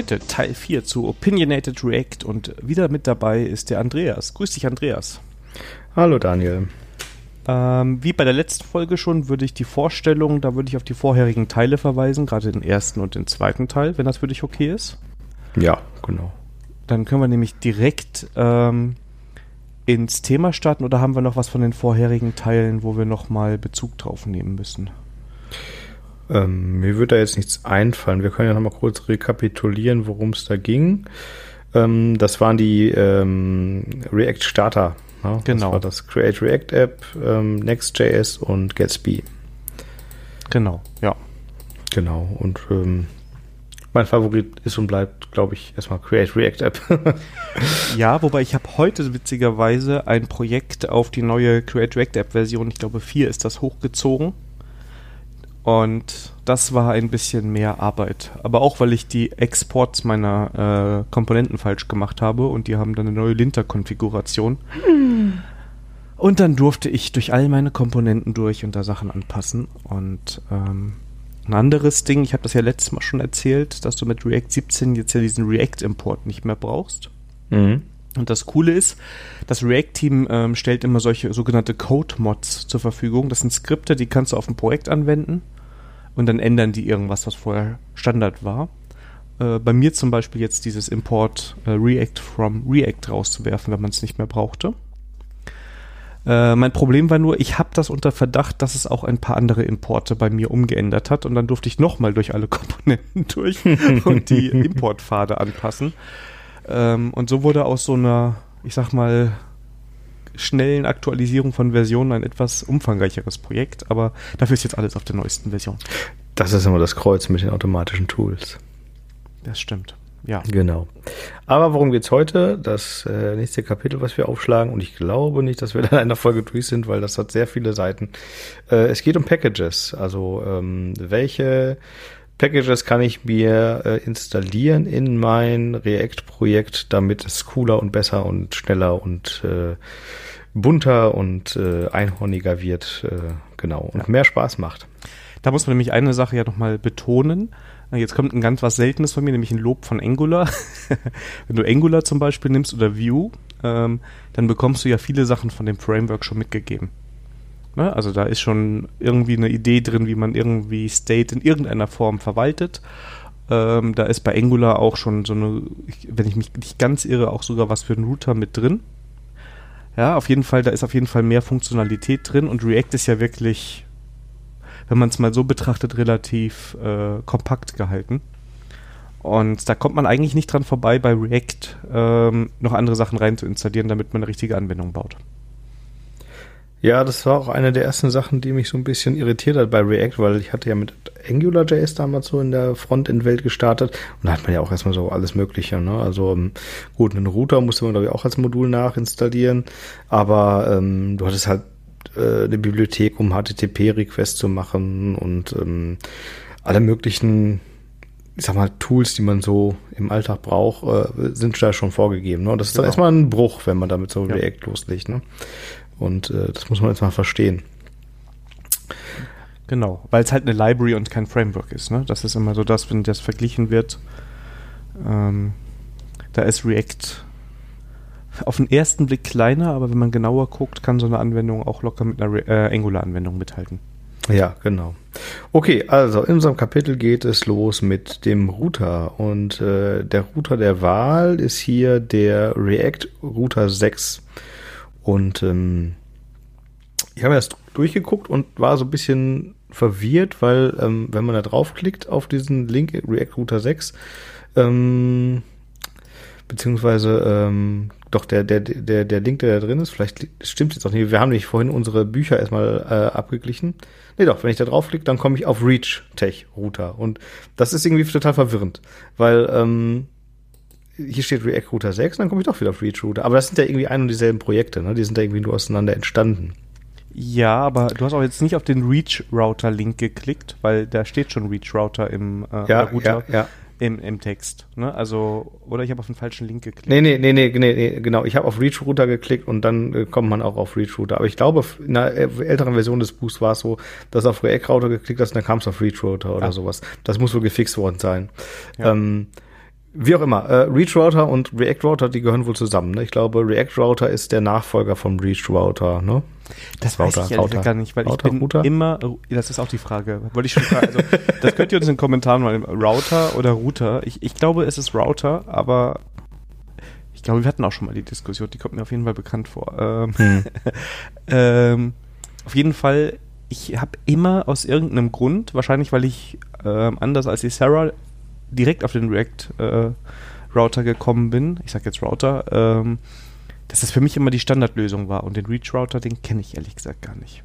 Heute Teil 4 zu Opinionated React und wieder mit dabei ist der Andreas. Grüß dich, Andreas. Hallo, Daniel. Ähm, wie bei der letzten Folge schon würde ich die Vorstellung, da würde ich auf die vorherigen Teile verweisen, gerade den ersten und den zweiten Teil, wenn das für dich okay ist. Ja, genau. Dann können wir nämlich direkt ähm, ins Thema starten oder haben wir noch was von den vorherigen Teilen, wo wir nochmal Bezug drauf nehmen müssen? Ähm, mir würde da jetzt nichts einfallen. Wir können ja nochmal kurz rekapitulieren, worum es da ging. Ähm, das waren die ähm, React Starter. Ne? Genau. Das war das Create React App, ähm, Next.js und Gatsby. Genau, ja. Genau. Und ähm, mein Favorit ist und bleibt, glaube ich, erstmal Create React App. ja, wobei ich habe heute witzigerweise ein Projekt auf die neue Create React App Version, ich glaube 4 ist das hochgezogen. Und das war ein bisschen mehr Arbeit. Aber auch, weil ich die Exports meiner äh, Komponenten falsch gemacht habe und die haben dann eine neue Linter-Konfiguration. Hm. Und dann durfte ich durch all meine Komponenten durch und da Sachen anpassen. Und ähm, ein anderes Ding, ich habe das ja letztes Mal schon erzählt, dass du mit React 17 jetzt ja diesen React-Import nicht mehr brauchst. Mhm. Und das Coole ist, das React-Team ähm, stellt immer solche sogenannte Code-Mods zur Verfügung. Das sind Skripte, die kannst du auf ein Projekt anwenden und dann ändern die irgendwas, was vorher Standard war. Äh, bei mir zum Beispiel jetzt dieses Import äh, React from React rauszuwerfen, wenn man es nicht mehr brauchte. Äh, mein Problem war nur, ich habe das unter Verdacht, dass es auch ein paar andere Importe bei mir umgeändert hat und dann durfte ich nochmal durch alle Komponenten durch und die Importpfade anpassen. Ähm, und so wurde aus so einer, ich sag mal, schnellen Aktualisierung von Versionen ein etwas umfangreicheres Projekt, aber dafür ist jetzt alles auf der neuesten Version. Das ist immer das Kreuz mit den automatischen Tools. Das stimmt. Ja. Genau. Aber worum geht es heute? Das äh, nächste Kapitel, was wir aufschlagen, und ich glaube nicht, dass wir da in einer Folge durch sind, weil das hat sehr viele Seiten. Äh, es geht um Packages, also ähm, welche Packages kann ich mir äh, installieren in mein React-Projekt, damit es cooler und besser und schneller und äh, bunter und äh, einhorniger wird, äh, genau, und ja. mehr Spaß macht. Da muss man nämlich eine Sache ja nochmal betonen. Jetzt kommt ein ganz was Seltenes von mir, nämlich ein Lob von Angular. Wenn du Angular zum Beispiel nimmst oder Vue, ähm, dann bekommst du ja viele Sachen von dem Framework schon mitgegeben. Ne? Also da ist schon irgendwie eine Idee drin, wie man irgendwie State in irgendeiner Form verwaltet. Ähm, da ist bei Angular auch schon so eine, wenn ich mich nicht ganz irre, auch sogar was für einen Router mit drin. Ja, auf jeden Fall, da ist auf jeden Fall mehr Funktionalität drin und React ist ja wirklich, wenn man es mal so betrachtet, relativ äh, kompakt gehalten. Und da kommt man eigentlich nicht dran vorbei, bei React ähm, noch andere Sachen rein zu installieren, damit man eine richtige Anwendung baut. Ja, das war auch eine der ersten Sachen, die mich so ein bisschen irritiert hat bei React, weil ich hatte ja mit AngularJS damals so in der Frontend-Welt gestartet und da hat man ja auch erstmal so alles Mögliche. Ne? Also ähm, gut, einen Router musste man glaube ich auch als Modul nachinstallieren, aber ähm, du hattest halt äh, eine Bibliothek, um HTTP-Requests zu machen und ähm, alle möglichen ich sag mal, Tools, die man so im Alltag braucht, äh, sind da schon vorgegeben. Ne? Und das ist genau. dann erstmal ein Bruch, wenn man damit so ja. React loslegt. Ne? Und äh, das muss man jetzt mal verstehen. Genau, weil es halt eine Library und kein Framework ist. Ne? Das ist immer so das, wenn das verglichen wird. Ähm, da ist React auf den ersten Blick kleiner, aber wenn man genauer guckt, kann so eine Anwendung auch locker mit einer äh, Angular-Anwendung mithalten. Ja, genau. Okay, also in unserem Kapitel geht es los mit dem Router und äh, der Router der Wahl ist hier der React Router 6 und ähm, ich habe erst durchgeguckt und war so ein bisschen verwirrt, weil ähm, wenn man da draufklickt auf diesen Link React Router 6, ähm, beziehungsweise ähm, doch der, der, der, der Link, der da drin ist, vielleicht stimmt jetzt auch nicht. Wir haben nämlich vorhin unsere Bücher erstmal äh, abgeglichen. Nee, doch, wenn ich da draufklicke, dann komme ich auf Reach Tech Router. Und das ist irgendwie total verwirrend, weil ähm, hier steht React Router 6, dann komme ich doch wieder auf Reach Router. Aber das sind ja irgendwie ein und dieselben Projekte, ne? Die sind ja irgendwie nur auseinander entstanden. Ja, aber du hast auch jetzt nicht auf den Reach Router Link geklickt, weil da steht schon Reach Router im äh, ja, Router. Ja, ja im, im Text. Ne? Also, oder ich habe auf den falschen Link geklickt. Nee, nee, nee, nee, nee, nee genau. Ich habe auf Reach Router geklickt und dann äh, kommt man auch auf Reach Router. Aber ich glaube, in einer älteren Version des Buchs war es so, dass auf React Router geklickt hast und dann kam es auf Reach Router oder ah. sowas. Das muss wohl gefixt worden sein. Ja. Ähm, wie auch immer, äh, Reach Router und React Router, die gehören wohl zusammen. Ne? Ich glaube, React Router ist der Nachfolger vom Reach Router. Ne? Das weiß Router, ich ehrlich gar nicht, weil Router, ich bin Router? immer, das ist auch die Frage, wollte ich schon fragen, also, das könnt ihr uns in den Kommentaren mal, Router oder Router, ich, ich glaube, es ist Router, aber ich glaube, wir hatten auch schon mal die Diskussion, die kommt mir auf jeden Fall bekannt vor. Ähm, hm. ähm, auf jeden Fall, ich habe immer aus irgendeinem Grund, wahrscheinlich weil ich ähm, anders als die Sarah direkt auf den React äh, Router gekommen bin, ich sag jetzt Router, ähm, dass das für mich immer die Standardlösung war. Und den Reach Router, den kenne ich ehrlich gesagt gar nicht.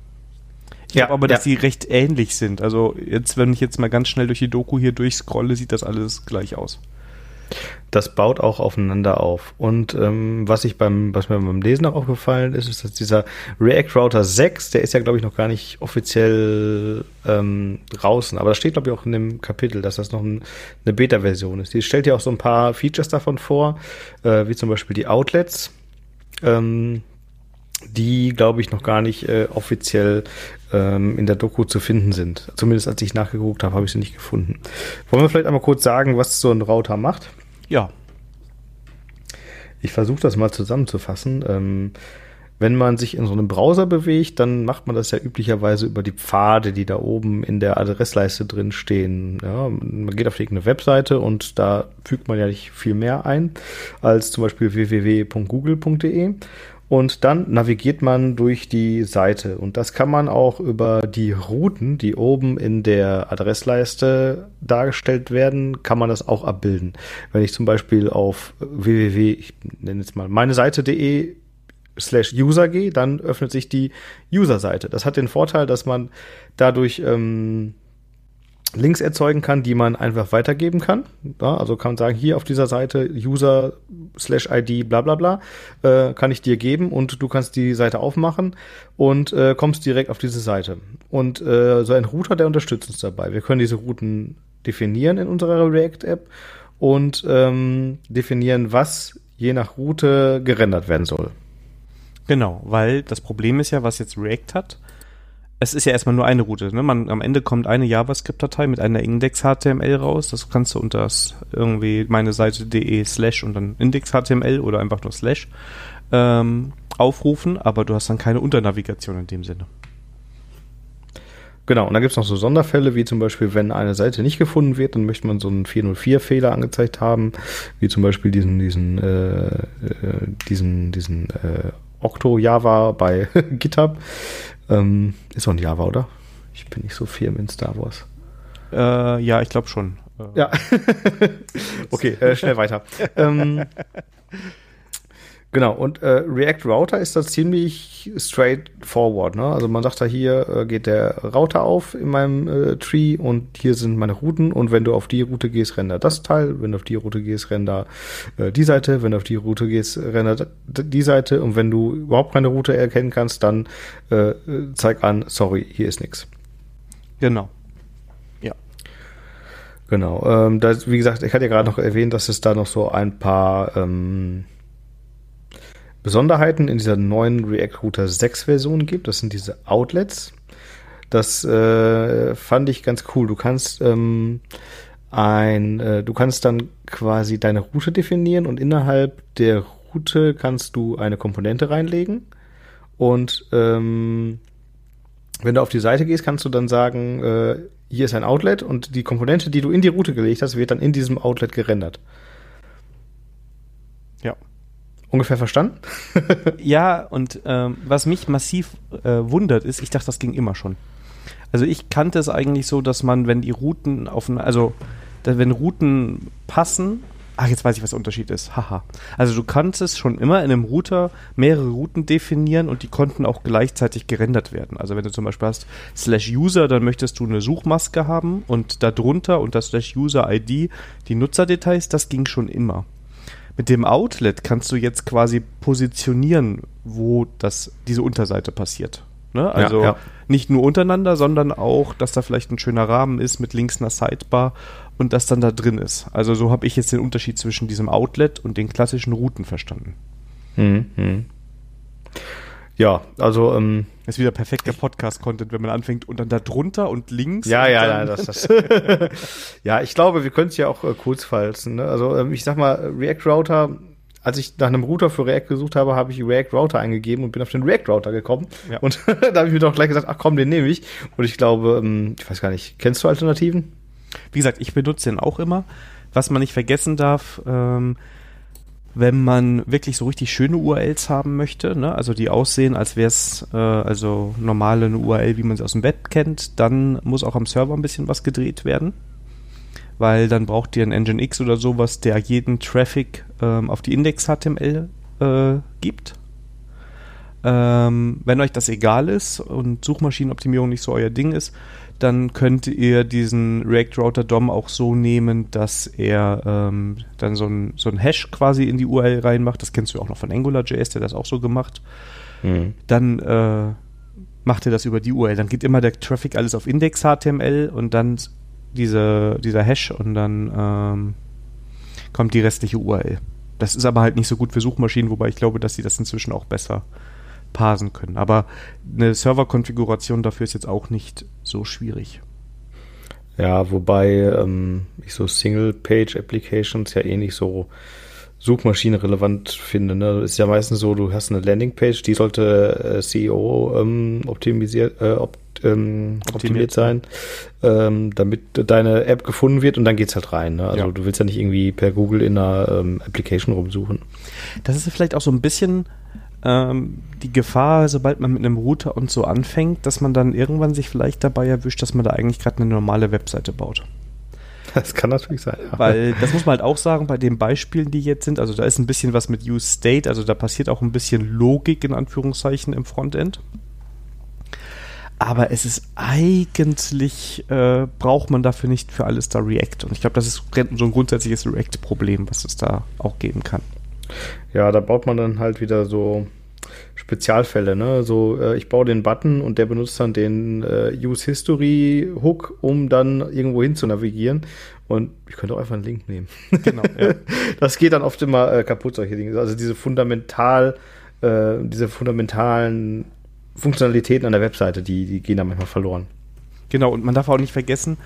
Ich ja, glaube aber, dass ja. die recht ähnlich sind. Also jetzt, wenn ich jetzt mal ganz schnell durch die Doku hier durchscrolle, sieht das alles gleich aus. Das baut auch aufeinander auf. Und ähm, was ich beim, was mir beim Lesen auch aufgefallen ist, ist, dass dieser React Router 6, der ist ja, glaube ich, noch gar nicht offiziell ähm, draußen. Aber das steht, glaube ich, auch in dem Kapitel, dass das noch ein, eine Beta-Version ist. Die stellt ja auch so ein paar Features davon vor, äh, wie zum Beispiel die Outlets ähm, die, glaube ich, noch gar nicht äh, offiziell ähm, in der Doku zu finden sind. Zumindest als ich nachgeguckt habe, habe ich sie nicht gefunden. Wollen wir vielleicht einmal kurz sagen, was so ein Router macht? Ja. Ich versuche das mal zusammenzufassen. Ähm, wenn man sich in so einem Browser bewegt, dann macht man das ja üblicherweise über die Pfade, die da oben in der Adressleiste drin stehen. Ja, man geht auf irgendeine Webseite und da fügt man ja nicht viel mehr ein als zum Beispiel www.google.de. Und dann navigiert man durch die Seite. Und das kann man auch über die Routen, die oben in der Adressleiste dargestellt werden, kann man das auch abbilden. Wenn ich zum Beispiel auf www, ich nenne jetzt mal meine Seite.de slash User gehe, dann öffnet sich die User-Seite. Das hat den Vorteil, dass man dadurch ähm, Links erzeugen kann, die man einfach weitergeben kann. Ja, also kann man sagen, hier auf dieser Seite User slash ID bla bla bla äh, kann ich dir geben und du kannst die Seite aufmachen und äh, kommst direkt auf diese Seite. Und äh, so ein Router, der unterstützt uns dabei. Wir können diese Routen definieren in unserer React-App und ähm, definieren, was je nach Route gerendert werden soll. Genau, weil das Problem ist ja, was jetzt React hat, es ist ja erstmal nur eine Route. Ne? Man, am Ende kommt eine JavaScript-Datei mit einer Index-HTML raus. Das kannst du unter irgendwie meine Seite.de slash und dann Index-HTML oder einfach nur slash ähm, aufrufen, aber du hast dann keine Unternavigation in dem Sinne. Genau, und dann gibt es noch so Sonderfälle, wie zum Beispiel, wenn eine Seite nicht gefunden wird, dann möchte man so einen 404-Fehler angezeigt haben, wie zum Beispiel diesen, diesen, äh, äh, diesen, diesen äh, Octo Java bei GitHub. Ähm, ist auch ein Java, oder? Ich bin nicht so firm in Star Wars. Äh, ja, ich glaube schon. Ja. okay, äh, schnell weiter. ähm, Genau, und äh, React Router ist da ziemlich straightforward. Ne? Also man sagt da hier äh, geht der Router auf in meinem äh, Tree und hier sind meine Routen und wenn du auf die Route gehst, render das Teil, wenn du auf die Route gehst, render äh, die Seite, wenn du auf die Route gehst, render die Seite und wenn du überhaupt keine Route erkennen kannst, dann äh, zeig an, sorry, hier ist nichts. Genau. Ja. Genau. Ähm, das, wie gesagt, ich hatte ja gerade noch erwähnt, dass es da noch so ein paar ähm, Besonderheiten in dieser neuen React Router 6 Version gibt. Das sind diese Outlets. Das äh, fand ich ganz cool. Du kannst ähm, ein, äh, du kannst dann quasi deine Route definieren und innerhalb der Route kannst du eine Komponente reinlegen und ähm, wenn du auf die Seite gehst, kannst du dann sagen, äh, hier ist ein Outlet und die Komponente, die du in die Route gelegt hast, wird dann in diesem Outlet gerendert. Ungefähr verstanden? ja, und ähm, was mich massiv äh, wundert, ist, ich dachte, das ging immer schon. Also ich kannte es eigentlich so, dass man, wenn die Routen auf, also wenn Routen passen, ach, jetzt weiß ich, was der Unterschied ist, haha. Also du kanntest schon immer in einem Router mehrere Routen definieren und die konnten auch gleichzeitig gerendert werden. Also wenn du zum Beispiel hast slash user, dann möchtest du eine Suchmaske haben und darunter unter slash user ID die Nutzerdetails, das ging schon immer. Mit dem Outlet kannst du jetzt quasi positionieren, wo das, diese Unterseite passiert. Ne? Also ja. nicht nur untereinander, sondern auch, dass da vielleicht ein schöner Rahmen ist mit links einer Sidebar und das dann da drin ist. Also so habe ich jetzt den Unterschied zwischen diesem Outlet und den klassischen Routen verstanden. Hm, hm. Ja, also ähm, ist wieder perfekter Podcast-Content, wenn man anfängt und dann da drunter und links. Ja, und ja, ja, das, das. ja, ich glaube, wir können es ja auch äh, kurz falzen. Ne? Also ähm, ich sag mal, React Router, als ich nach einem Router für React gesucht habe, habe ich React Router eingegeben und bin auf den React Router gekommen. Ja. Und da habe ich mir doch gleich gesagt, ach komm, den nehme ich. Und ich glaube, ähm, ich weiß gar nicht, kennst du Alternativen? Wie gesagt, ich benutze den auch immer. Was man nicht vergessen darf, ähm, wenn man wirklich so richtig schöne URLs haben möchte, ne? also die aussehen, als wäre es äh, also normale URL, wie man sie aus dem Web kennt, dann muss auch am Server ein bisschen was gedreht werden, weil dann braucht ihr ein Nginx oder sowas, der jeden Traffic ähm, auf die Index-HTML äh, gibt. Ähm, wenn euch das egal ist und Suchmaschinenoptimierung nicht so euer Ding ist, dann könnt ihr diesen React Router DOM auch so nehmen, dass er ähm, dann so ein, so ein Hash quasi in die URL reinmacht. Das kennst du auch noch von AngularJS, der das auch so gemacht. Mhm. Dann äh, macht er das über die URL. Dann geht immer der Traffic alles auf Index.html und dann diese, dieser Hash und dann ähm, kommt die restliche URL. Das ist aber halt nicht so gut für Suchmaschinen, wobei ich glaube, dass sie das inzwischen auch besser parsen können. Aber eine Serverkonfiguration dafür ist jetzt auch nicht so schwierig. Ja, wobei ähm, ich so Single-Page-Applications ja eh nicht so suchmaschinenrelevant finde. Ne? Ist ja meistens so, du hast eine Landingpage, die sollte äh, CEO ähm, optimisiert, äh, op, ähm, optimiert, optimiert sein, ähm, damit deine App gefunden wird und dann geht's halt rein. Ne? Also Ja. du willst ja nicht irgendwie per Google in einer ähm, Application rumsuchen. Das ist vielleicht auch so ein bisschen ähm, die Gefahr, sobald man mit einem Router und so anfängt, dass man dann irgendwann sich vielleicht dabei erwischt, dass man da eigentlich gerade eine normale Webseite baut. Das kann natürlich sein. Ja. Weil das muss man halt auch sagen, bei den Beispielen, die jetzt sind, also da ist ein bisschen was mit Use State, also da passiert auch ein bisschen Logik in Anführungszeichen im Frontend. Aber es ist eigentlich, äh, braucht man dafür nicht für alles da React. Und ich glaube, das ist so ein grundsätzliches React-Problem, was es da auch geben kann. Ja, da baut man dann halt wieder so Spezialfälle, ne? So, äh, ich baue den Button und der benutzt dann den äh, Use History Hook, um dann irgendwo hin zu navigieren. Und ich könnte auch einfach einen Link nehmen. Genau, ja. Das geht dann oft immer äh, kaputt, solche Dinge. Also diese fundamental, äh, diese fundamentalen Funktionalitäten an der Webseite, die, die gehen da manchmal verloren. Genau, und man darf auch nicht vergessen,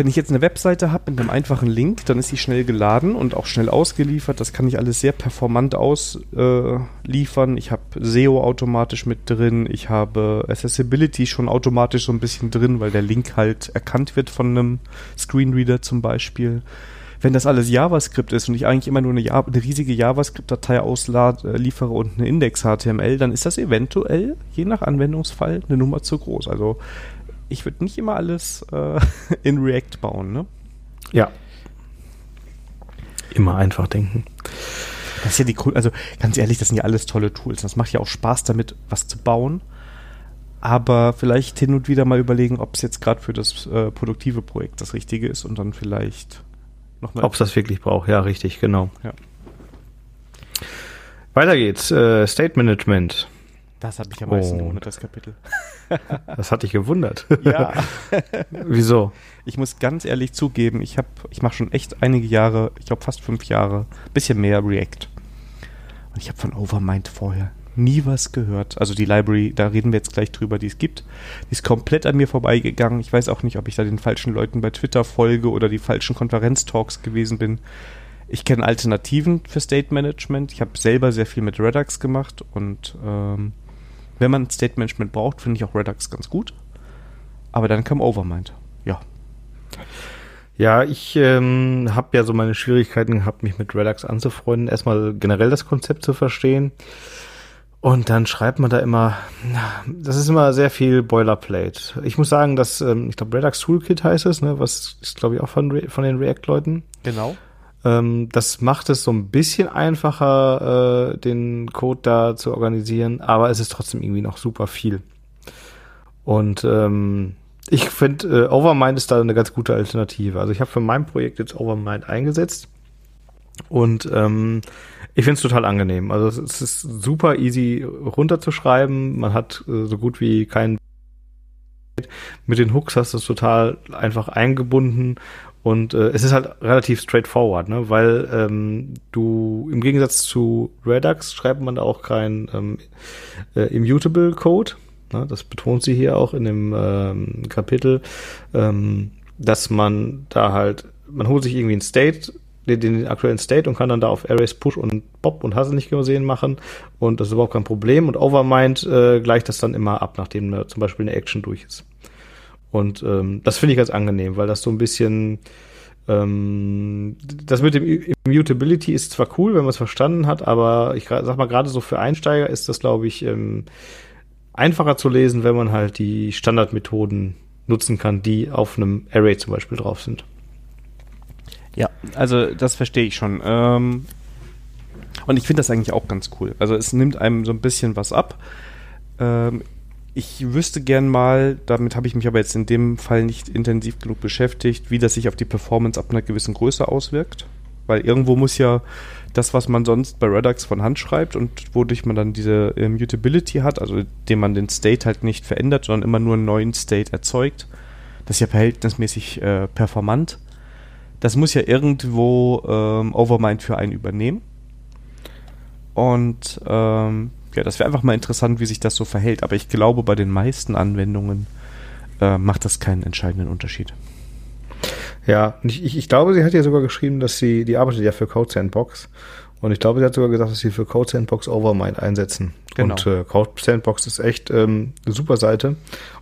wenn ich jetzt eine Webseite habe mit einem einfachen Link, dann ist sie schnell geladen und auch schnell ausgeliefert. Das kann ich alles sehr performant ausliefern. ich habe SEO automatisch mit drin. Ich habe Accessibility schon automatisch so ein bisschen drin, weil der Link halt erkannt wird von einem Screenreader zum Beispiel. Wenn das alles JavaScript ist und ich eigentlich immer nur eine, Ja- eine riesige JavaScript-Datei ausliefere und eine Index-HTML, dann ist das eventuell, je nach Anwendungsfall, eine Nummer zu groß. Also ich würde nicht immer alles äh, in React bauen, ne? Ja. Immer einfach denken. Das ist ja die Grund, also ganz ehrlich, das sind ja alles tolle Tools. Das macht ja auch Spaß damit, was zu bauen. Aber vielleicht hin und wieder mal überlegen, ob es jetzt gerade für das äh, produktive Projekt das Richtige ist und dann vielleicht nochmal. Ob es das wirklich braucht, ja, richtig, genau. Ja. Weiter geht's. Äh, State Management. Das hat mich am meisten Oh. gewundert, das Kapitel. Das hat dich gewundert. Ja. Wieso? Ich muss ganz ehrlich zugeben, ich habe, ich mache schon echt einige Jahre, ich glaube fast fünf Jahre, bisschen mehr React. Und ich habe von Overmind vorher nie was gehört. Also die Library, da reden wir jetzt gleich drüber, die es gibt. Die ist komplett an mir vorbeigegangen. Ich weiß auch nicht, ob ich da den falschen Leuten bei Twitter folge oder die falschen Konferenztalks gewesen bin. Ich kenne Alternativen für State Management. Ich habe selber sehr viel mit Redux gemacht und ähm, wenn man State Management braucht, finde ich auch Redux ganz gut. Aber dann kam Overmind. Ja. Ja, ich ähm, habe ja so meine Schwierigkeiten gehabt, mich mit Redux anzufreunden. Erstmal generell das Konzept zu verstehen. Und dann schreibt man da immer, na, das ist immer sehr viel Boilerplate. Ich muss sagen, dass, ähm, ich glaube, Redux Toolkit heißt es, ne, was ist, glaube ich, auch von, Re von den React-Leuten. Genau. Ähm, das macht es so ein bisschen einfacher, äh, den Code da zu organisieren, aber es ist trotzdem irgendwie noch super viel. Und ähm, ich finde, äh, Overmind ist da eine ganz gute Alternative. Also ich habe für mein Projekt jetzt Overmind eingesetzt. Und ähm, ich finde es total angenehm. Also es ist super easy runterzuschreiben. Man hat äh, so gut wie keinen mit den Hooks hast du es total einfach eingebunden und äh, es ist halt relativ straightforward, ne? weil ähm, du im Gegensatz zu Redux schreibt man da auch kein ähm, äh, Immutable Code. Ne? Das betont sie hier auch in dem ähm, Kapitel, ähm, dass man da halt, man holt sich irgendwie ein State, den, den aktuellen State und kann dann da auf Arrays Push und Pop und hast nicht gesehen machen und das ist überhaupt kein Problem und Overmind äh, gleicht das dann immer ab, nachdem äh, zum Beispiel eine Action durch ist. Und ähm, das finde ich ganz angenehm, weil das so ein bisschen ähm, das mit dem Immutability ist zwar cool, wenn man es verstanden hat, aber ich sag mal, gerade so für Einsteiger ist das, glaube ich, ähm, einfacher zu lesen, wenn man halt die Standardmethoden nutzen kann, die auf einem Array zum Beispiel drauf sind. Ja, also das verstehe ich schon. Ähm, und ich finde das eigentlich auch ganz cool. Also es nimmt einem so ein bisschen was ab. Ich wüsste gern mal, damit habe ich mich aber jetzt in dem Fall nicht intensiv genug beschäftigt, wie das sich auf die Performance ab einer gewissen Größe auswirkt. Weil irgendwo muss ja das, was man sonst bei Redux von Hand schreibt und wodurch man dann diese Mutability hat, also indem man den State halt nicht verändert, sondern immer nur einen neuen State erzeugt, das ist ja verhältnismäßig äh, performant. Das muss ja irgendwo ähm, Overmind für einen übernehmen. Und ähm, ja, das wäre einfach mal interessant, wie sich das so verhält. Aber ich glaube, bei den meisten Anwendungen äh, macht das keinen entscheidenden Unterschied. Ja, ich, ich, glaube, sie hat ja sogar geschrieben, dass sie, die arbeitet ja für Code Sandbox. Und ich glaube, sie hat sogar gesagt, dass sie für Code Sandbox Overmind einsetzen. Genau. Und äh, Code Sandbox ist echt ähm, eine super Seite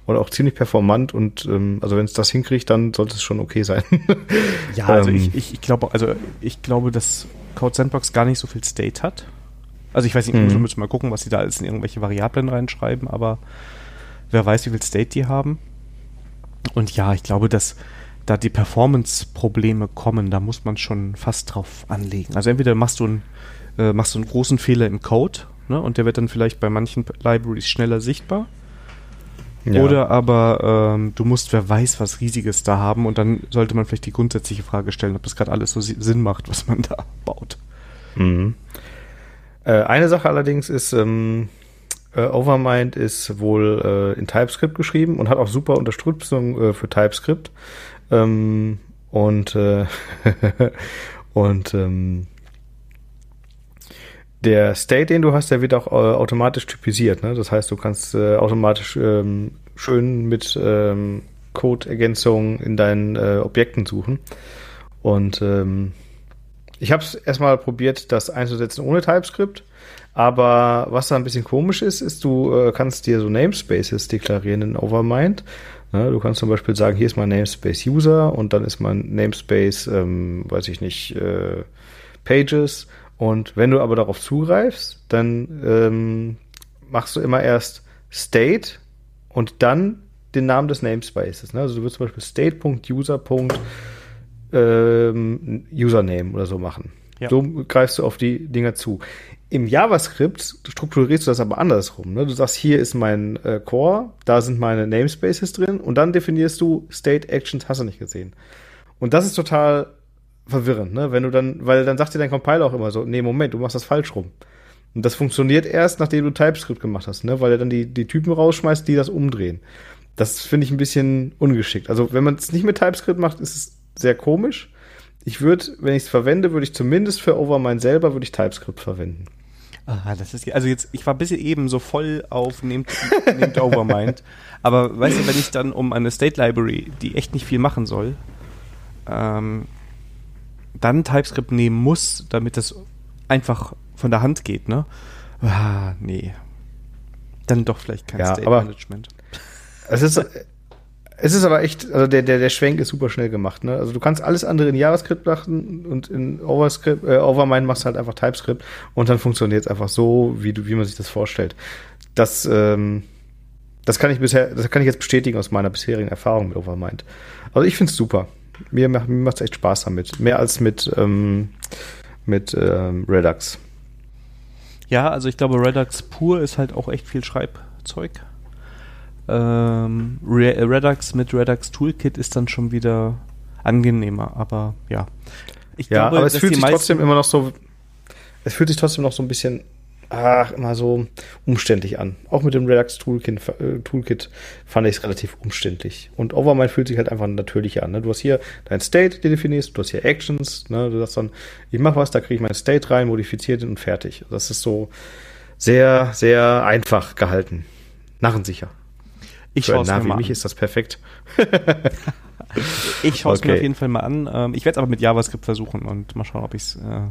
und auch ziemlich performant. Und ähm, also wenn es das hinkriegt, dann sollte es schon okay sein. ja, also ähm, ich, ich, ich glaube, also ich glaube, dass Code Sandbox gar nicht so viel State hat. Also ich weiß nicht, mhm. wir müssen mal gucken, was sie da alles in irgendwelche Variablen reinschreiben, aber wer weiß, wie viel State die haben. Und ja, ich glaube, dass da die Performance-Probleme kommen, da muss man schon fast drauf anlegen. Also entweder machst du, ein, äh, machst du einen großen Fehler im Code ne, und der wird dann vielleicht bei manchen Libraries schneller sichtbar. Ja. Oder aber ähm, du musst, wer weiß, was Riesiges da haben und dann sollte man vielleicht die grundsätzliche Frage stellen, ob das gerade alles so Sinn macht, was man da baut. Mhm. Äh, eine Sache allerdings ist, ähm, äh, Overmind ist wohl äh, in TypeScript geschrieben und hat auch super Unterstützung äh, für TypeScript. Ähm, und äh, und ähm, der State, den du hast, der wird auch automatisch typisiert. Ne? Das heißt, du kannst automatisch ähm, schön mit ähm, Code-Ergänzungen in deinen Objekten suchen. Und ähm, ich habe es erstmal probiert, das einzusetzen ohne TypeScript. Aber was da ein bisschen komisch ist, ist, du äh, kannst dir so Namespaces deklarieren in Overmind. Ja, du kannst zum Beispiel sagen, hier ist mein Namespace User und dann ist mein Namespace, ähm, weiß ich nicht, äh, Pages. Und wenn du aber darauf zugreifst, dann ähm, machst du immer erst State und dann den Namen des Namespaces. Ne? Also du würdest zum Beispiel state.user ähm, Username oder so machen. Ja. So greifst du auf die Dinger zu. Im JavaScript strukturierst du das aber andersrum. Ne? Du sagst, hier ist mein äh, Core, da sind meine Namespaces drin und dann definierst du State Actions, hast du nicht gesehen. Und das ist total verwirrend, ne? Wenn du dann, weil dann sagt dir dein Compiler auch immer so, nee, Moment, du machst das falsch rum. Und das funktioniert erst, nachdem du TypeScript gemacht hast, ne? Weil er dann die, die Typen rausschmeißt, die das umdrehen. Das finde ich ein bisschen ungeschickt. Also, wenn man es nicht mit TypeScript macht, ist es sehr komisch. Ich würde, wenn ich es verwende, würde ich zumindest für Overmind selber würde ich TypeScript verwenden. Ah, das ist also jetzt, ich war bis eben so voll auf nehmt, nehmt Overmind, aber weißt du, wenn ich dann um eine State Library, die echt nicht viel machen soll, ähm, dann TypeScript nehmen muss, damit das einfach von der Hand geht, ne? Ah, nee. Dann doch vielleicht kein ja, State Management. Es ist, es ist aber echt, also der, der, der Schwenk ist super schnell gemacht. Ne? Also du kannst alles andere in JavaScript machen und in Overscript, äh, Overmind machst du halt einfach TypeScript und dann funktioniert es einfach so, wie, du, wie man sich das vorstellt. Das, ähm, das kann ich bisher, das kann ich jetzt bestätigen aus meiner bisherigen Erfahrung mit Overmind. Also ich finde es super. Mir, mir macht es echt Spaß damit. Mehr als mit, ähm, mit ähm, Redux. Ja, also ich glaube, Redux pur ist halt auch echt viel Schreibzeug. Ähm, Redux mit Redux Toolkit ist dann schon wieder angenehmer, aber ja. Ich ja, glaube, aber es fühlt sich trotzdem immer noch so, es fühlt sich trotzdem noch so ein bisschen, ach, immer so umständlich an. Auch mit dem Redux Toolkit, äh, Toolkit fand ich es relativ umständlich. Und Overmind fühlt sich halt einfach natürlicher an. Ne? Du hast hier dein State, den definierst, du hast hier Actions, ne? du sagst dann, ich mach was, da kriege ich mein State rein, modifiziert und fertig. Das ist so sehr, sehr einfach gehalten. Narrensicher. Ich schaue es mir mal mich ist das perfekt. ich schaue es okay. mir auf jeden Fall mal an. Ähm, ich werde es aber mit JavaScript versuchen und mal schauen, ob ich es äh,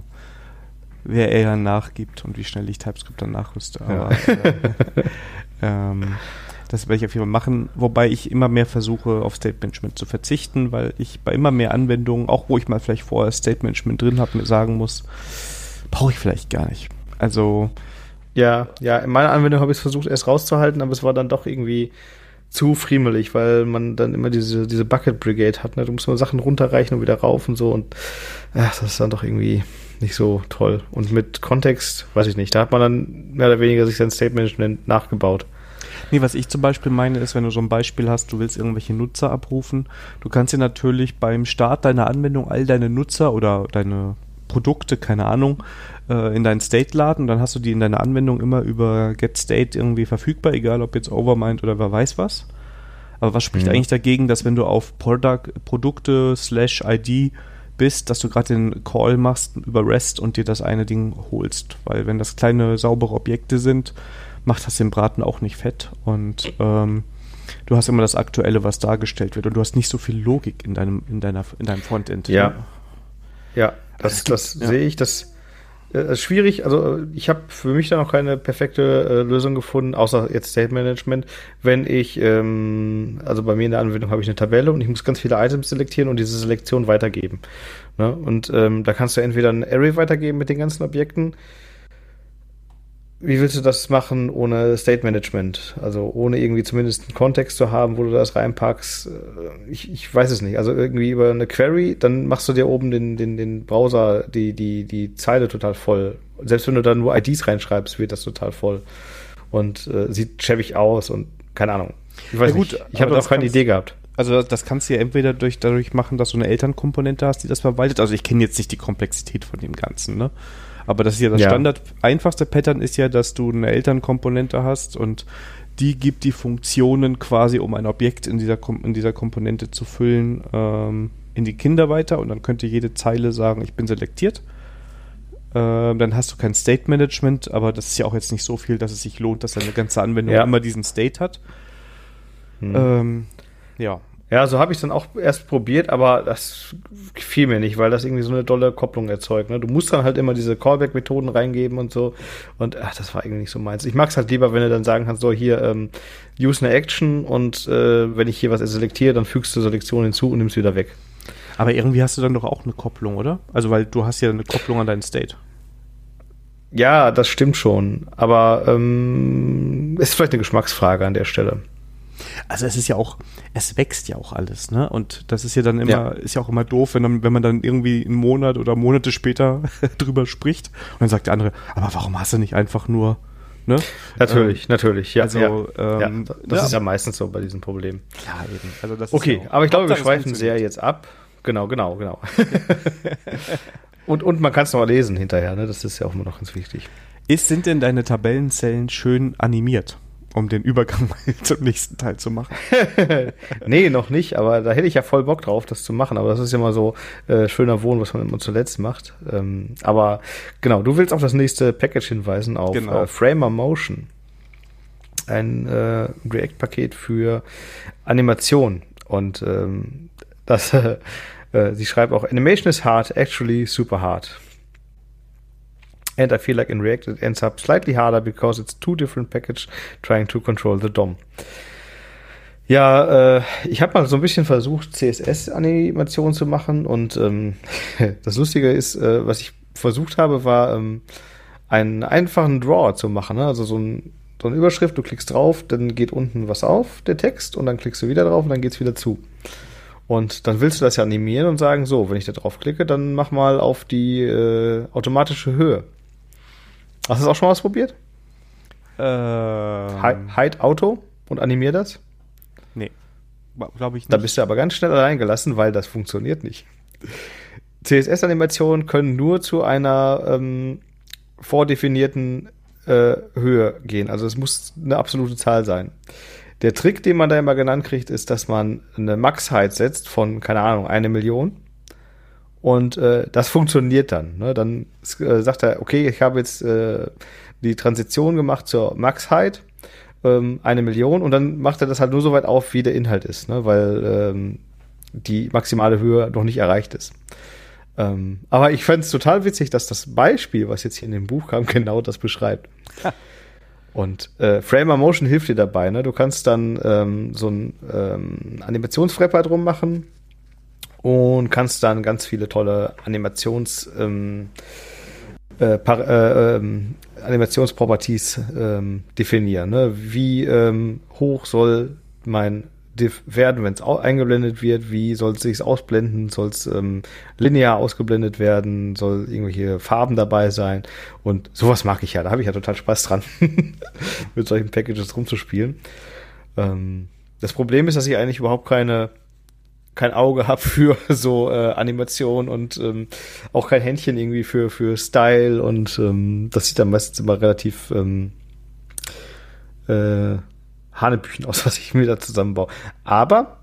wer er nachgibt und wie schnell ich TypeScript dann nachrüste. Aber ja. äh, ähm, das werde ich auf jeden Fall machen, wobei ich immer mehr versuche, auf State Management zu verzichten, weil ich bei immer mehr Anwendungen, auch wo ich mal vielleicht vorher State Management drin habe, mir sagen muss, brauche ich vielleicht gar nicht. Also ja, ja, in meiner Anwendung habe ich es versucht erst rauszuhalten, aber es war dann doch irgendwie zu friemelig, weil man dann immer diese, diese Bucket Brigade hat. Ne? Du musst mal Sachen runterreichen und wieder rauf und so und ach, das ist dann doch irgendwie nicht so toll. Und mit Kontext, weiß ich nicht, da hat man dann mehr oder weniger sich sein State Management nachgebaut. Nee, was ich zum Beispiel meine, ist, wenn du so ein Beispiel hast, du willst irgendwelche Nutzer abrufen, du kannst dir natürlich beim Start deiner Anwendung all deine Nutzer oder deine Produkte, keine Ahnung, äh, in deinen State laden. Dann hast du die in deiner Anwendung immer über GetState irgendwie verfügbar, egal ob jetzt Overmind oder wer weiß was. Aber was spricht mhm. eigentlich dagegen, dass wenn du auf Product, Produkte slash ID bist, dass du gerade den Call machst über REST und dir das eine Ding holst? Weil wenn das kleine, saubere Objekte sind, macht das den Braten auch nicht fett und ähm, du hast immer das Aktuelle, was dargestellt wird und du hast nicht so viel Logik in deinem, in deiner, in deinem Frontend. Ja. Ja, das, das, ja. sehe ich, das äh, schwierig, also ich habe für mich da noch keine perfekte äh, Lösung gefunden, außer jetzt State Management. Wenn ich, ähm, also bei mir in der Anwendung habe ich eine Tabelle und ich muss ganz viele Items selektieren und diese Selektion weitergeben. Ne? Und ähm, da kannst du entweder ein Array weitergeben mit den ganzen Objekten wie willst du das machen ohne State Management? Also ohne irgendwie zumindest einen Kontext zu haben, wo du das reinpackst. Äh, ich, ich weiß es nicht. Also irgendwie über eine Query, dann machst du dir oben den, den, den Browser, die, die, die Zeile total voll. Selbst wenn du dann nur IDs reinschreibst, wird das total voll. Und äh, sieht schäbig aus und keine Ahnung. Ich weiß ja, gut, nicht. Ich habe auch keine Idee gehabt. Also das kannst du ja entweder durch, dadurch machen, dass du eine Elternkomponente hast, die das verwaltet. Also ich kenne jetzt nicht die Komplexität von dem Ganzen, ne? Aber das ist ja das ja. Standard. Einfachste Pattern ist ja, dass du eine Elternkomponente hast und die gibt die Funktionen quasi, um ein Objekt in dieser, in dieser Komponente zu füllen, ähm, in die Kinder weiter und dann könnte jede Zeile sagen, ich bin selektiert. Ähm, dann hast du kein State Management, aber das ist ja auch jetzt nicht so viel, dass es sich lohnt, dass deine ganze Anwendung ja. immer diesen State hat. Hm. Ähm, ja. Ja, so habe ich es dann auch erst probiert, aber das gefiel mir nicht, weil das irgendwie so eine dolle Kopplung erzeugt. Ne? Du musst dann halt immer diese Callback-Methoden reingeben und so. Und ach, das war irgendwie nicht so meins. Ich mag es halt lieber, wenn du dann sagen kannst, so hier, ähm, use eine Action und äh, wenn ich hier was selektiere, dann fügst du Selektion hinzu und nimmst wieder weg. Aber irgendwie hast du dann doch auch eine Kopplung, oder? Also weil du hast ja eine Kopplung an deinen State. Ja, das stimmt schon. Aber ähm, ist vielleicht eine Geschmacksfrage an der Stelle. Also es ist ja auch, es wächst ja auch alles, ne? Und das ist ja dann immer, ja. ist ja auch immer doof, wenn, dann, wenn man dann irgendwie einen Monat oder Monate später drüber spricht und dann sagt der andere, aber warum hast du nicht einfach nur, ne? Natürlich, ähm, natürlich, ja. Also, ja. Ähm, ja das ja. ist ja meistens so bei diesen Problemen. Ja, eben. Also das okay, aber ich glaube, wir schweifen sehr jetzt ab. Genau, genau, genau. und, und man kann es noch lesen hinterher, ne? Das ist ja auch immer noch ganz wichtig. Ist, sind denn deine Tabellenzellen schön animiert? Um den Übergang zum nächsten Teil zu machen. nee, noch nicht, aber da hätte ich ja voll Bock drauf, das zu machen. Aber das ist ja mal so äh, schöner Wohn, was man immer zuletzt macht. Ähm, aber genau, du willst auf das nächste Package hinweisen, auf genau. äh, Framer Motion. Ein äh, React-Paket für Animation. Und ähm, das, äh, sie schreibt auch, Animation is hard, actually super hard. And I feel like in React it ends up slightly harder because it's two different packages trying to control the DOM. Ja, äh, ich habe mal so ein bisschen versucht, CSS-Animationen zu machen und ähm, das Lustige ist, äh, was ich versucht habe, war ähm, einen einfachen Draw zu machen. Ne? Also so, ein, so eine Überschrift, du klickst drauf, dann geht unten was auf, der Text, und dann klickst du wieder drauf und dann geht's wieder zu. Und dann willst du das ja animieren und sagen, so, wenn ich da drauf klicke, dann mach mal auf die äh, automatische Höhe. Hast du das auch schon mal ausprobiert? Ähm, Hide Auto und animier das? Nee, glaube ich nicht. Da bist du aber ganz schnell allein gelassen, weil das funktioniert nicht. CSS-Animationen können nur zu einer ähm, vordefinierten äh, Höhe gehen. Also es muss eine absolute Zahl sein. Der Trick, den man da immer genannt kriegt, ist, dass man eine Max-Height setzt von, keine Ahnung, eine Million. Und äh, das funktioniert dann. Ne? Dann äh, sagt er, okay, ich habe jetzt äh, die Transition gemacht zur Max-Height, ähm, eine Million, und dann macht er das halt nur so weit auf, wie der Inhalt ist, ne? weil ähm, die maximale Höhe noch nicht erreicht ist. Ähm, aber ich fand es total witzig, dass das Beispiel, was jetzt hier in dem Buch kam, genau das beschreibt. Und äh, Framer Motion hilft dir dabei. Ne? Du kannst dann ähm, so ein ähm, Animationsfrapper drum machen und kannst dann ganz viele tolle Animations ähm, äh, äh, ähm, Animationsproperties ähm, definieren. Ne? Wie ähm, hoch soll mein werden, wenn es eingeblendet wird, wie soll es sich ausblenden, soll es ähm, linear ausgeblendet werden, soll irgendwelche Farben dabei sein und sowas mag ich ja, da habe ich ja total Spaß dran, mit solchen Packages rumzuspielen. Ähm, das Problem ist, dass ich eigentlich überhaupt keine kein Auge habe für so äh, Animation und ähm, auch kein Händchen irgendwie für für Style und ähm, das sieht dann meistens immer relativ ähm, äh, Hanebüchen aus, was ich mir da zusammenbaue. Aber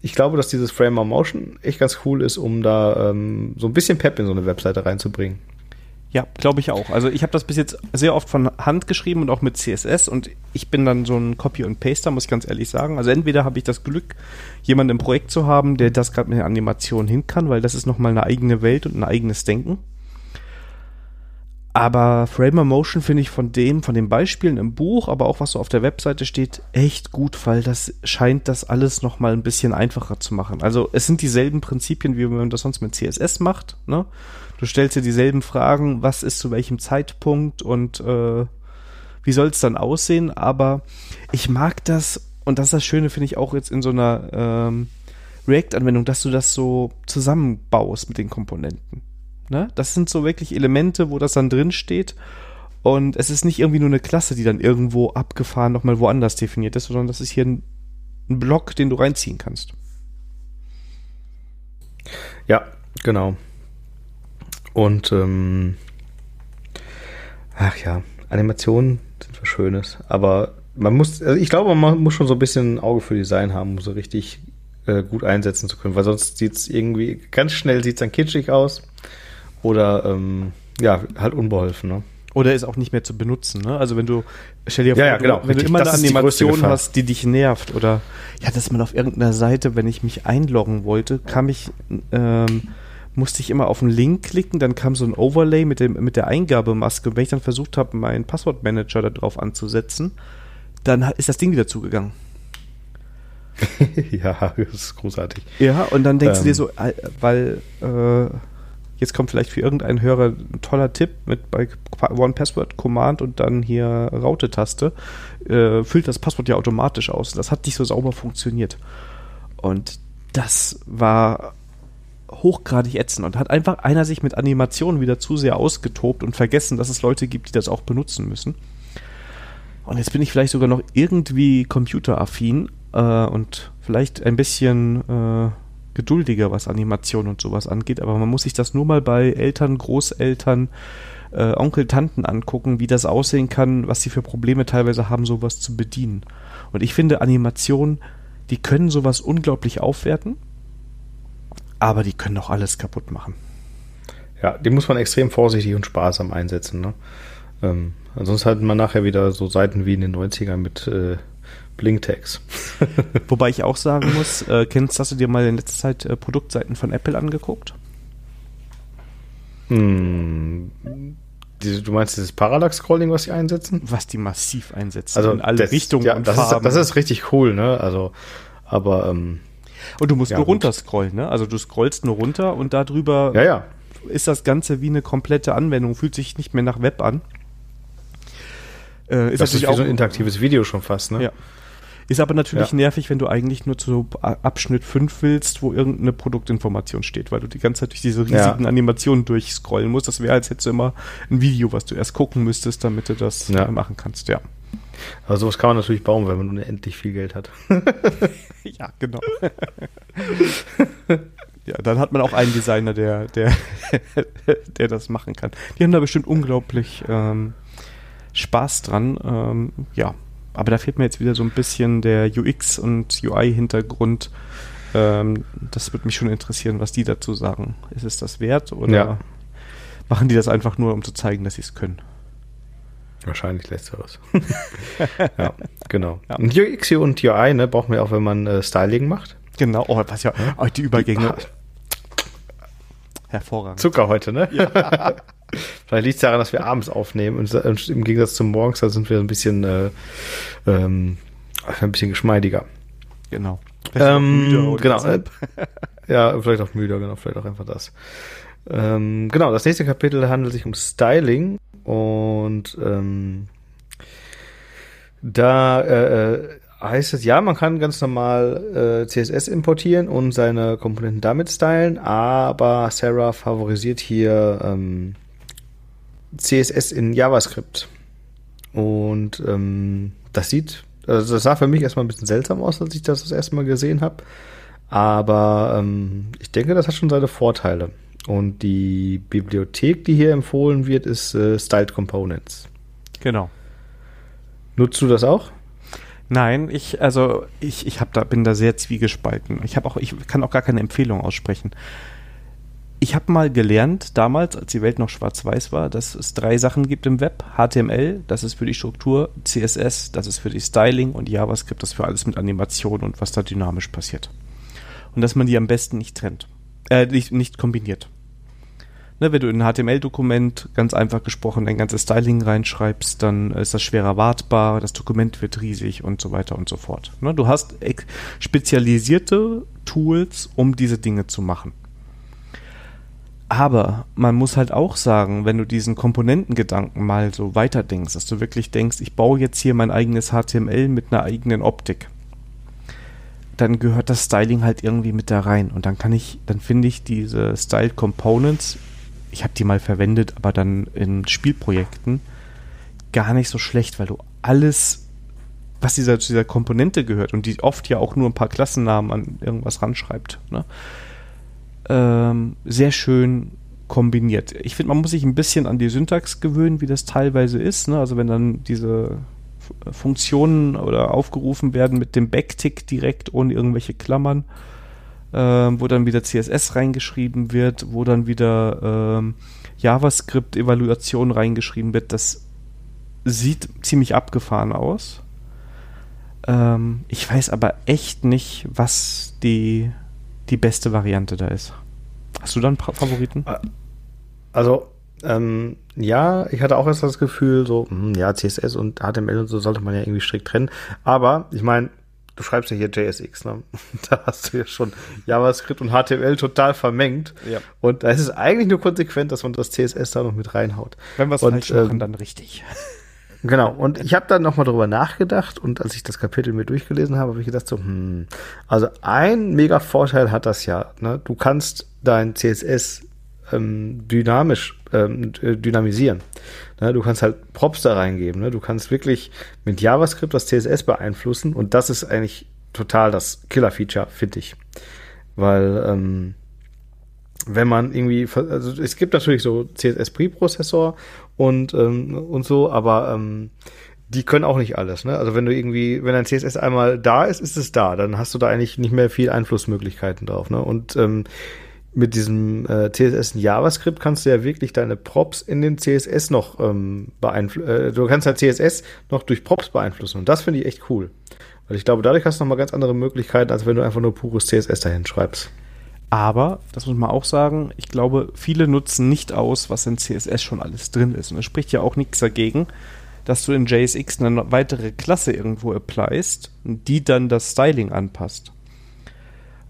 ich glaube, dass dieses Framer Motion echt ganz cool ist, um da ähm, so ein bisschen Pep in so eine Webseite reinzubringen. Ja, glaube ich auch. Also ich habe das bis jetzt sehr oft von Hand geschrieben und auch mit CSS und ich bin dann so ein Copy und Paster, muss ich ganz ehrlich sagen. Also entweder habe ich das Glück, jemanden im Projekt zu haben, der das gerade mit der Animation hin kann, weil das ist nochmal eine eigene Welt und ein eigenes Denken. Aber Framer Motion finde ich von dem, von den Beispielen im Buch, aber auch was so auf der Webseite steht, echt gut, weil das scheint das alles nochmal ein bisschen einfacher zu machen. Also es sind dieselben Prinzipien, wie man das sonst mit CSS macht. Ne? Du stellst dir dieselben Fragen, was ist zu welchem Zeitpunkt und äh, wie soll es dann aussehen, aber ich mag das, und das ist das Schöne, finde ich auch jetzt in so einer ähm, React-Anwendung, dass du das so zusammenbaust mit den Komponenten. Ne? Das sind so wirklich Elemente, wo das dann drin steht. Und es ist nicht irgendwie nur eine Klasse, die dann irgendwo abgefahren nochmal woanders definiert ist, sondern das ist hier ein, ein Block, den du reinziehen kannst. Ja, genau. Und ähm, ach ja, Animationen sind was Schönes, aber man muss, also ich glaube, man muss schon so ein bisschen ein Auge für Design haben, um so richtig äh, gut einsetzen zu können, weil sonst sieht es irgendwie ganz schnell sieht es dann kitschig aus. Oder ähm, ja, halt unbeholfen, ne? Oder ist auch nicht mehr zu benutzen, ne? Also wenn du, stell dir vor, ja, ja, genau, du, wenn du immer eine Animation hast, die dich nervt oder ja, dass man auf irgendeiner Seite, wenn ich mich einloggen wollte, kam ich, ähm, musste ich immer auf einen Link klicken, dann kam so ein Overlay mit, dem, mit der Eingabemaske und wenn ich dann versucht habe, meinen Passwortmanager da drauf anzusetzen, dann ist das Ding wieder zugegangen. ja, das ist großartig. Ja, und dann denkst ähm. du dir so, äh, weil äh, Jetzt kommt vielleicht für irgendeinen Hörer ein toller Tipp mit bei One Password Command und dann hier Raute-Taste. Äh, füllt das Passwort ja automatisch aus. Das hat nicht so sauber funktioniert. Und das war hochgradig ätzend und hat einfach einer sich mit Animationen wieder zu sehr ausgetobt und vergessen, dass es Leute gibt, die das auch benutzen müssen. Und jetzt bin ich vielleicht sogar noch irgendwie computeraffin äh, und vielleicht ein bisschen äh, geduldiger, was Animation und sowas angeht, aber man muss sich das nur mal bei Eltern, Großeltern, äh, Onkel, Tanten angucken, wie das aussehen kann, was sie für Probleme teilweise haben, sowas zu bedienen. Und ich finde, Animationen, die können sowas unglaublich aufwerten, aber die können auch alles kaputt machen. Ja, die muss man extrem vorsichtig und sparsam einsetzen. Ne? Ähm, sonst hat man nachher wieder so Seiten wie in den 90ern mit äh, Blinktext. Wobei ich auch sagen muss, äh, kennst, hast du dir mal in letzter Zeit äh, Produktseiten von Apple angeguckt? Hm, die, du meinst dieses Parallax-Scrolling, was sie einsetzen? Was die massiv einsetzen. Also in alle das, Richtungen ja, und das Farben. Ist, das ist richtig cool, ne? Also, aber ähm, und du musst ja, nur runterscrollen, ne? Also du scrollst nur runter und darüber ja, ja. ist das Ganze wie eine komplette Anwendung, fühlt sich nicht mehr nach Web an. Äh, ist das ist wie auch so ein interaktives Video schon fast, ne? Ja. Ist aber natürlich ja. nervig, wenn du eigentlich nur zu Abschnitt 5 willst, wo irgendeine Produktinformation steht, weil du die ganze Zeit durch diese riesigen ja. Animationen durchscrollen musst. Das wäre, als hättest du immer ein Video, was du erst gucken müsstest, damit du das ja. machen kannst, ja. Aber sowas kann man natürlich bauen, wenn man unendlich viel Geld hat. ja, genau. Ja, dann hat man auch einen Designer, der, der, der das machen kann. Die haben da bestimmt unglaublich ähm, Spaß dran. Ähm, ja, aber da fehlt mir jetzt wieder so ein bisschen der UX und UI-Hintergrund. Ähm, das würde mich schon interessieren, was die dazu sagen. Ist es das wert oder ja. machen die das einfach nur, um zu zeigen, dass sie es können? Wahrscheinlich letzteres. ja, genau. Ja. Und UX und UI ne, brauchen wir auch, wenn man äh, Styling macht. Genau, oh, was ja, oh, die Übergänge. Hervorragend. Zucker heute, ne? Ja. Vielleicht liegt es daran, dass wir abends aufnehmen und im Gegensatz zum Morgens, da sind wir ein bisschen, äh, ähm, ein bisschen geschmeidiger. Genau. Ähm, genau. ja, vielleicht auch müde, genau, vielleicht auch einfach das. Ähm, genau, das nächste Kapitel handelt sich um Styling und ähm, da äh, äh heißt es, ja, man kann ganz normal äh, CSS importieren und seine Komponenten damit stylen, aber Sarah favorisiert hier ähm, CSS in JavaScript. Und ähm, das sieht, also das sah für mich erstmal ein bisschen seltsam aus, als ich das das erste Mal gesehen habe. Aber ähm, ich denke, das hat schon seine Vorteile. Und die Bibliothek, die hier empfohlen wird, ist äh, Styled Components. Genau. Nutzt du das auch? Nein, ich also ich ich habe da bin da sehr zwiegespalten. Ich habe auch ich kann auch gar keine Empfehlung aussprechen. Ich habe mal gelernt damals, als die Welt noch schwarz-weiß war, dass es drei Sachen gibt im Web: HTML, das ist für die Struktur, CSS, das ist für die Styling und JavaScript, das ist für alles mit Animation und was da dynamisch passiert. Und dass man die am besten nicht trennt, äh, nicht, nicht kombiniert. Ne, wenn du in ein HTML-Dokument ganz einfach gesprochen ein ganzes Styling reinschreibst, dann ist das schwerer wartbar, das Dokument wird riesig und so weiter und so fort. Ne, du hast spezialisierte Tools, um diese Dinge zu machen. Aber man muss halt auch sagen, wenn du diesen Komponentengedanken mal so weiterdenkst, dass du wirklich denkst, ich baue jetzt hier mein eigenes HTML mit einer eigenen Optik, dann gehört das Styling halt irgendwie mit da rein. Und dann kann ich, dann finde ich diese Styled Components ich habe die mal verwendet, aber dann in Spielprojekten gar nicht so schlecht, weil du alles, was dieser, zu dieser Komponente gehört und die oft ja auch nur ein paar Klassennamen an irgendwas ranschreibt, ne? ähm, sehr schön kombiniert. Ich finde, man muss sich ein bisschen an die Syntax gewöhnen, wie das teilweise ist. Ne? Also wenn dann diese Funktionen oder aufgerufen werden mit dem Backtick direkt ohne irgendwelche Klammern ähm, wo dann wieder CSS reingeschrieben wird, wo dann wieder ähm, JavaScript-Evaluation reingeschrieben wird. Das sieht ziemlich abgefahren aus. Ähm, ich weiß aber echt nicht, was die, die beste Variante da ist. Hast du dann Favoriten? Also, ähm, ja, ich hatte auch erst das Gefühl, so, hm, ja, CSS und HTML und so sollte man ja irgendwie strikt trennen. Aber ich meine, du schreibst ja hier JSX, ne? Da hast du ja schon JavaScript und HTML total vermengt. Ja. Und da ist es eigentlich nur konsequent, dass man das CSS da noch mit reinhaut. Wenn wir es falsch machen, ähm, dann richtig. Genau, und ich habe dann nochmal drüber nachgedacht und als ich das Kapitel mir durchgelesen habe, habe ich gedacht so, hm, also ein mega Vorteil hat das ja, ne? Du kannst dein CSS ähm, dynamisch ähm, äh, dynamisieren. Ne, du kannst halt Props da reingeben. Ne? Du kannst wirklich mit JavaScript das CSS beeinflussen und das ist eigentlich total das Killer-Feature, finde ich. Weil ähm, wenn man irgendwie, also es gibt natürlich so CSS-Preprozessor und, ähm, und so, aber ähm, die können auch nicht alles. Ne? Also wenn du irgendwie, wenn ein CSS einmal da ist, ist es da. Dann hast du da eigentlich nicht mehr viel Einflussmöglichkeiten drauf. Ne? Und ähm, mit diesem äh, CSS in JavaScript kannst du ja wirklich deine Props in den CSS noch ähm, beeinflussen. Äh, du kannst ja CSS noch durch Props beeinflussen. Und das finde ich echt cool. Weil ich glaube, dadurch hast du nochmal ganz andere Möglichkeiten, als wenn du einfach nur pures CSS dahin schreibst. Aber, das muss man auch sagen, ich glaube, viele nutzen nicht aus, was in CSS schon alles drin ist. Und es spricht ja auch nichts dagegen, dass du in JSX eine weitere Klasse irgendwo applyst, die dann das Styling anpasst.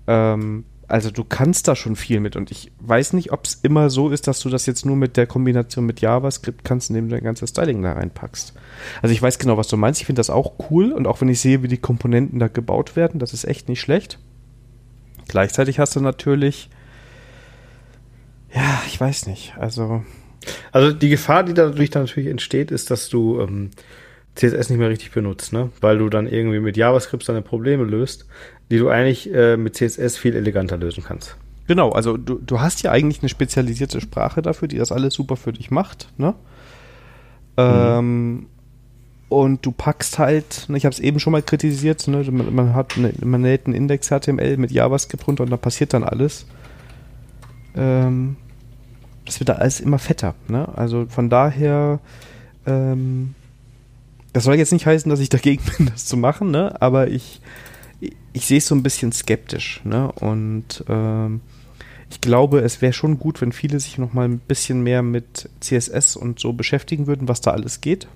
Ähm, also du kannst da schon viel mit und ich weiß nicht, ob es immer so ist, dass du das jetzt nur mit der Kombination mit JavaScript kannst, indem du dein ganzes Styling da reinpackst. Also ich weiß genau, was du meinst. Ich finde das auch cool und auch wenn ich sehe, wie die Komponenten da gebaut werden, das ist echt nicht schlecht. Gleichzeitig hast du natürlich, ja, ich weiß nicht, also. Also die Gefahr, die dadurch dann natürlich entsteht, ist, dass du ähm, CSS nicht mehr richtig benutzt, ne? Weil du dann irgendwie mit JavaScript deine Probleme löst, die du eigentlich äh, mit CSS viel eleganter lösen kannst. Genau, also du, du hast ja eigentlich eine spezialisierte Sprache dafür, die das alles super für dich macht, ne? Ähm, und du packst halt, ne, ich habe es eben schon mal kritisiert, ne, man, man hat eine, man lädt einen Index HTML mit JavaScript runter und da passiert dann alles. Ähm, das wird da alles immer fetter. Ne? Also von daher, ähm, das soll jetzt nicht heißen, dass ich dagegen bin, das zu machen, ne? aber ich, ich, sehe es so ein bisschen skeptisch. Ne? Und ähm, ich glaube, es wäre schon gut, wenn viele sich noch mal ein bisschen mehr mit CSS und so beschäftigen würden, was da alles geht.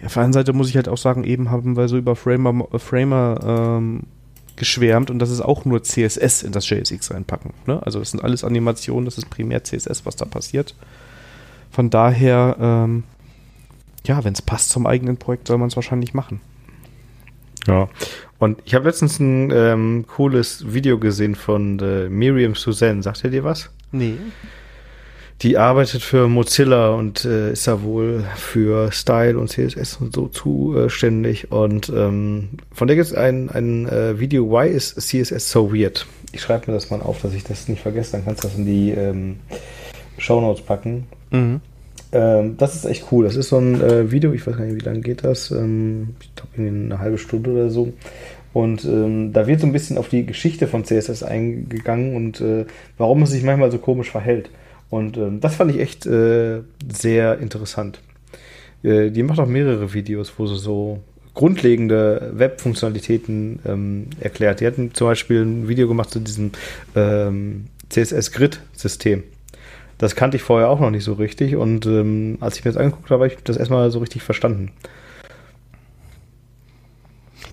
Ja, auf der anderen Seite muss ich halt auch sagen, eben haben wir so über Framer, Framer ähm, geschwärmt und das ist auch nur CSS in das JSX reinpacken. Ne? Also das sind alles Animationen, das ist primär CSS, was da passiert. Von daher, ähm, ja, wenn es passt zum eigenen Projekt, soll man es wahrscheinlich machen. Ja, und ich habe letztens ein ähm, cooles Video gesehen von äh, Miriam Suzanne. Sagt ihr dir was? Nee. Die arbeitet für Mozilla und äh, ist ja wohl für Style und CSS und so zuständig. Und ähm, von der gibt es ein, ein äh, Video, Why is CSS so weird? Ich schreibe mir das mal auf, dass ich das nicht vergesse. Dann kannst du das in die ähm, Show Notes packen. Mhm. Ähm, das ist echt cool. Das ist so ein äh, Video, ich weiß gar nicht, wie lange geht das. Ähm, ich glaube, eine halbe Stunde oder so. Und ähm, da wird so ein bisschen auf die Geschichte von CSS eingegangen und äh, warum es sich manchmal so komisch verhält. Und ähm, das fand ich echt äh, sehr interessant. Äh, die macht auch mehrere Videos, wo sie so grundlegende Web-Funktionalitäten ähm, erklärt. Die hatten zum Beispiel ein Video gemacht zu diesem ähm, CSS-Grid-System. Das kannte ich vorher auch noch nicht so richtig und ähm, als ich mir das angeguckt habe, habe ich das erstmal so richtig verstanden.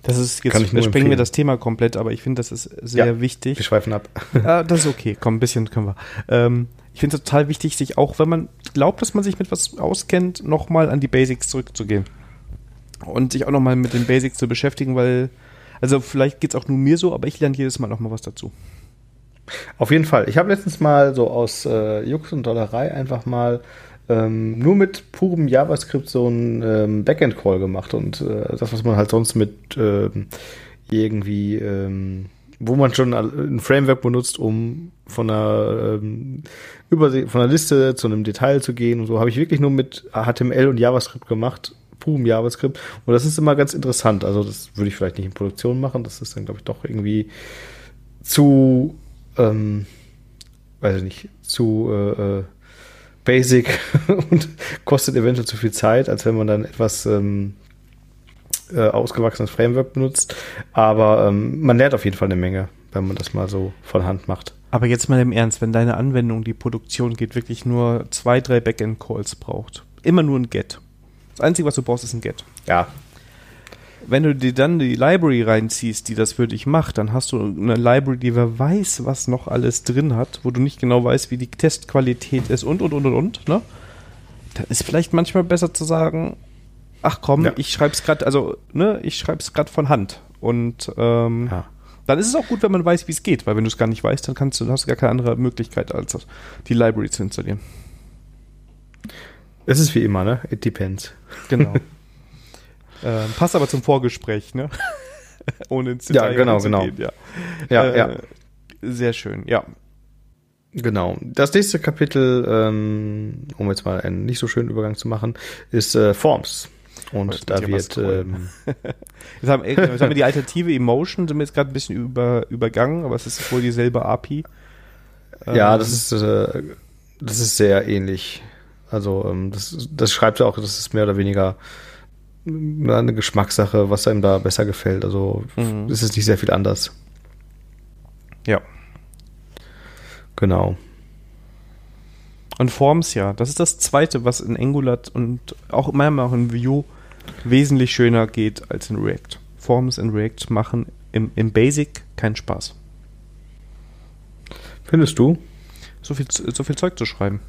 Das ist, jetzt springen wir das Thema komplett, aber ich finde, das ist sehr ja, wichtig. Wir schweifen ab. ah, das ist okay, komm, ein bisschen können wir. Ähm, ich finde es total wichtig, sich auch, wenn man glaubt, dass man sich mit was auskennt, nochmal an die Basics zurückzugehen. Und sich auch nochmal mit den Basics zu beschäftigen, weil, also vielleicht geht es auch nur mir so, aber ich lerne jedes Mal nochmal was dazu. Auf jeden Fall. Ich habe letztens mal so aus äh, Jux und Dollerei einfach mal ähm, nur mit purem JavaScript so einen ähm, Backend-Call gemacht und äh, das, was man halt sonst mit äh, irgendwie, ähm, wo man schon ein Framework benutzt, um von einer ähm, Übersee, von einer Liste zu einem Detail zu gehen und so, habe ich wirklich nur mit HTML und JavaScript gemacht, purem JavaScript. Und das ist immer ganz interessant. Also das würde ich vielleicht nicht in Produktion machen, das ist dann, glaube ich, doch irgendwie zu ähm, weiß ich nicht, zu äh, äh, basic und kostet eventuell zu viel Zeit, als wenn man dann etwas ähm, äh, ausgewachsenes Framework benutzt. Aber ähm, man lernt auf jeden Fall eine Menge, wenn man das mal so von Hand macht. Aber jetzt mal im Ernst, wenn deine Anwendung, die Produktion geht, wirklich nur zwei, drei Backend-Calls braucht, immer nur ein Get. Das Einzige, was du brauchst, ist ein Get. Ja, wenn du dir dann die Library reinziehst, die das für dich macht, dann hast du eine Library, die wer weiß, was noch alles drin hat, wo du nicht genau weißt, wie die Testqualität ist und und und und und, ne? Dann ist vielleicht manchmal besser zu sagen, ach komm, ja. ich schreib's gerade, also, ne, ich schreib's gerade von Hand. Und ähm, ja. dann ist es auch gut, wenn man weiß, wie es geht, weil wenn du es gar nicht weißt, dann kannst du, hast du gar keine andere Möglichkeit, als die Library zu installieren. Es ist wie immer, ne? It depends. Genau. Ähm, passt aber zum Vorgespräch, ne? Ohne ins Detail ja, genau, genau. Gehen, ja, ja, äh, ja. Sehr schön, ja. Genau. Das nächste Kapitel, ähm, um jetzt mal einen nicht so schönen Übergang zu machen, ist äh, Forms. Und da wird. Ähm, jetzt, haben, jetzt haben wir die alternative Emotion, sind wir jetzt gerade ein bisschen über, übergangen, aber es ist wohl dieselbe API. Ja, ähm, das ist, äh, das ist sehr ähnlich. Also, ähm, das, das schreibt ja auch, das ist mehr oder weniger eine Geschmackssache, was einem da besser gefällt. Also mhm. ist es nicht sehr viel anders. Ja. Genau. Und Forms, ja. Das ist das zweite, was in Angular und auch manchmal auch in Vue wesentlich schöner geht als in React. Forms in React machen im, im Basic keinen Spaß. Findest du? So viel, so viel Zeug zu schreiben.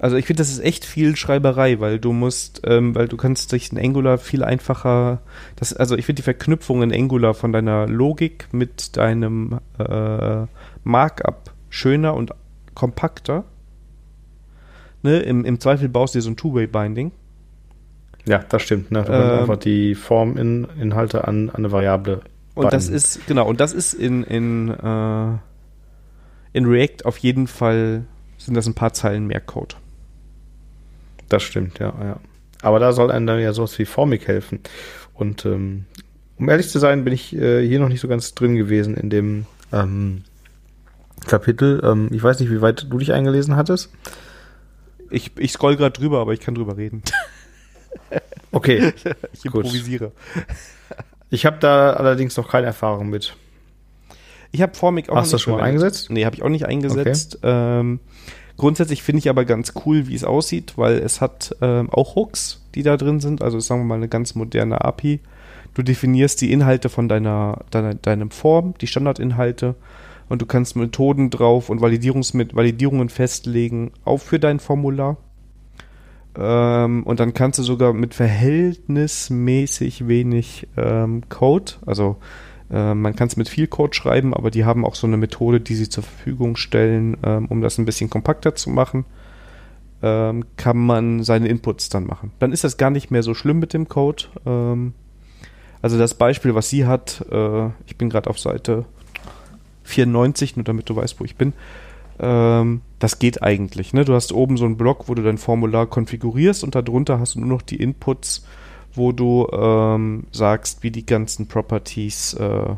Also ich finde, das ist echt viel Schreiberei, weil du musst, ähm, weil du kannst durch ein Angular viel einfacher, das, also ich finde die Verknüpfung in Angular von deiner Logik mit deinem äh, Markup schöner und kompakter. Ne? Im, Im Zweifel baust du dir so ein Two-Way-Binding. Ja, das stimmt. Ne? Du ähm, einfach die Forminhalte an, an eine Variable Und das ist, genau, und das ist in, in, äh, in React auf jeden Fall, sind das ein paar Zeilen mehr Code. Das stimmt, ja, ja. Aber da soll einem dann ja sowas wie Formic helfen. Und ähm, um ehrlich zu sein, bin ich äh, hier noch nicht so ganz drin gewesen in dem ähm, Kapitel. Ähm, ich weiß nicht, wie weit du dich eingelesen hattest. Ich, ich scroll gerade drüber, aber ich kann drüber reden. Okay. ich improvisiere. Ich habe da allerdings noch keine Erfahrung mit. Ich habe Formic auch Hast du das schon mal eingesetzt? Nee, habe ich auch nicht eingesetzt. Okay. Ähm, grundsätzlich finde ich aber ganz cool, wie es aussieht, weil es hat ähm, auch Hooks, die da drin sind. Also sagen wir mal eine ganz moderne API. Du definierst die Inhalte von deiner, deiner deinem Form, die Standardinhalte und du kannst Methoden drauf und Validierungsmet Validierungen festlegen, auch für dein Formular. Ähm, und dann kannst du sogar mit verhältnismäßig wenig ähm, Code, also äh, man kann es mit viel Code schreiben, aber die haben auch so eine Methode, die sie zur Verfügung stellen, ähm, um das ein bisschen kompakter zu machen, ähm, kann man seine Inputs dann machen. Dann ist das gar nicht mehr so schlimm mit dem Code. Ähm, also das Beispiel, was sie hat, äh, ich bin gerade auf Seite 94, nur damit du weißt, wo ich bin. Ähm, das geht eigentlich. Ne? Du hast oben so einen Block, wo du dein Formular konfigurierst und darunter hast du nur noch die Inputs, wo du ähm, sagst, wie die ganzen Properties äh,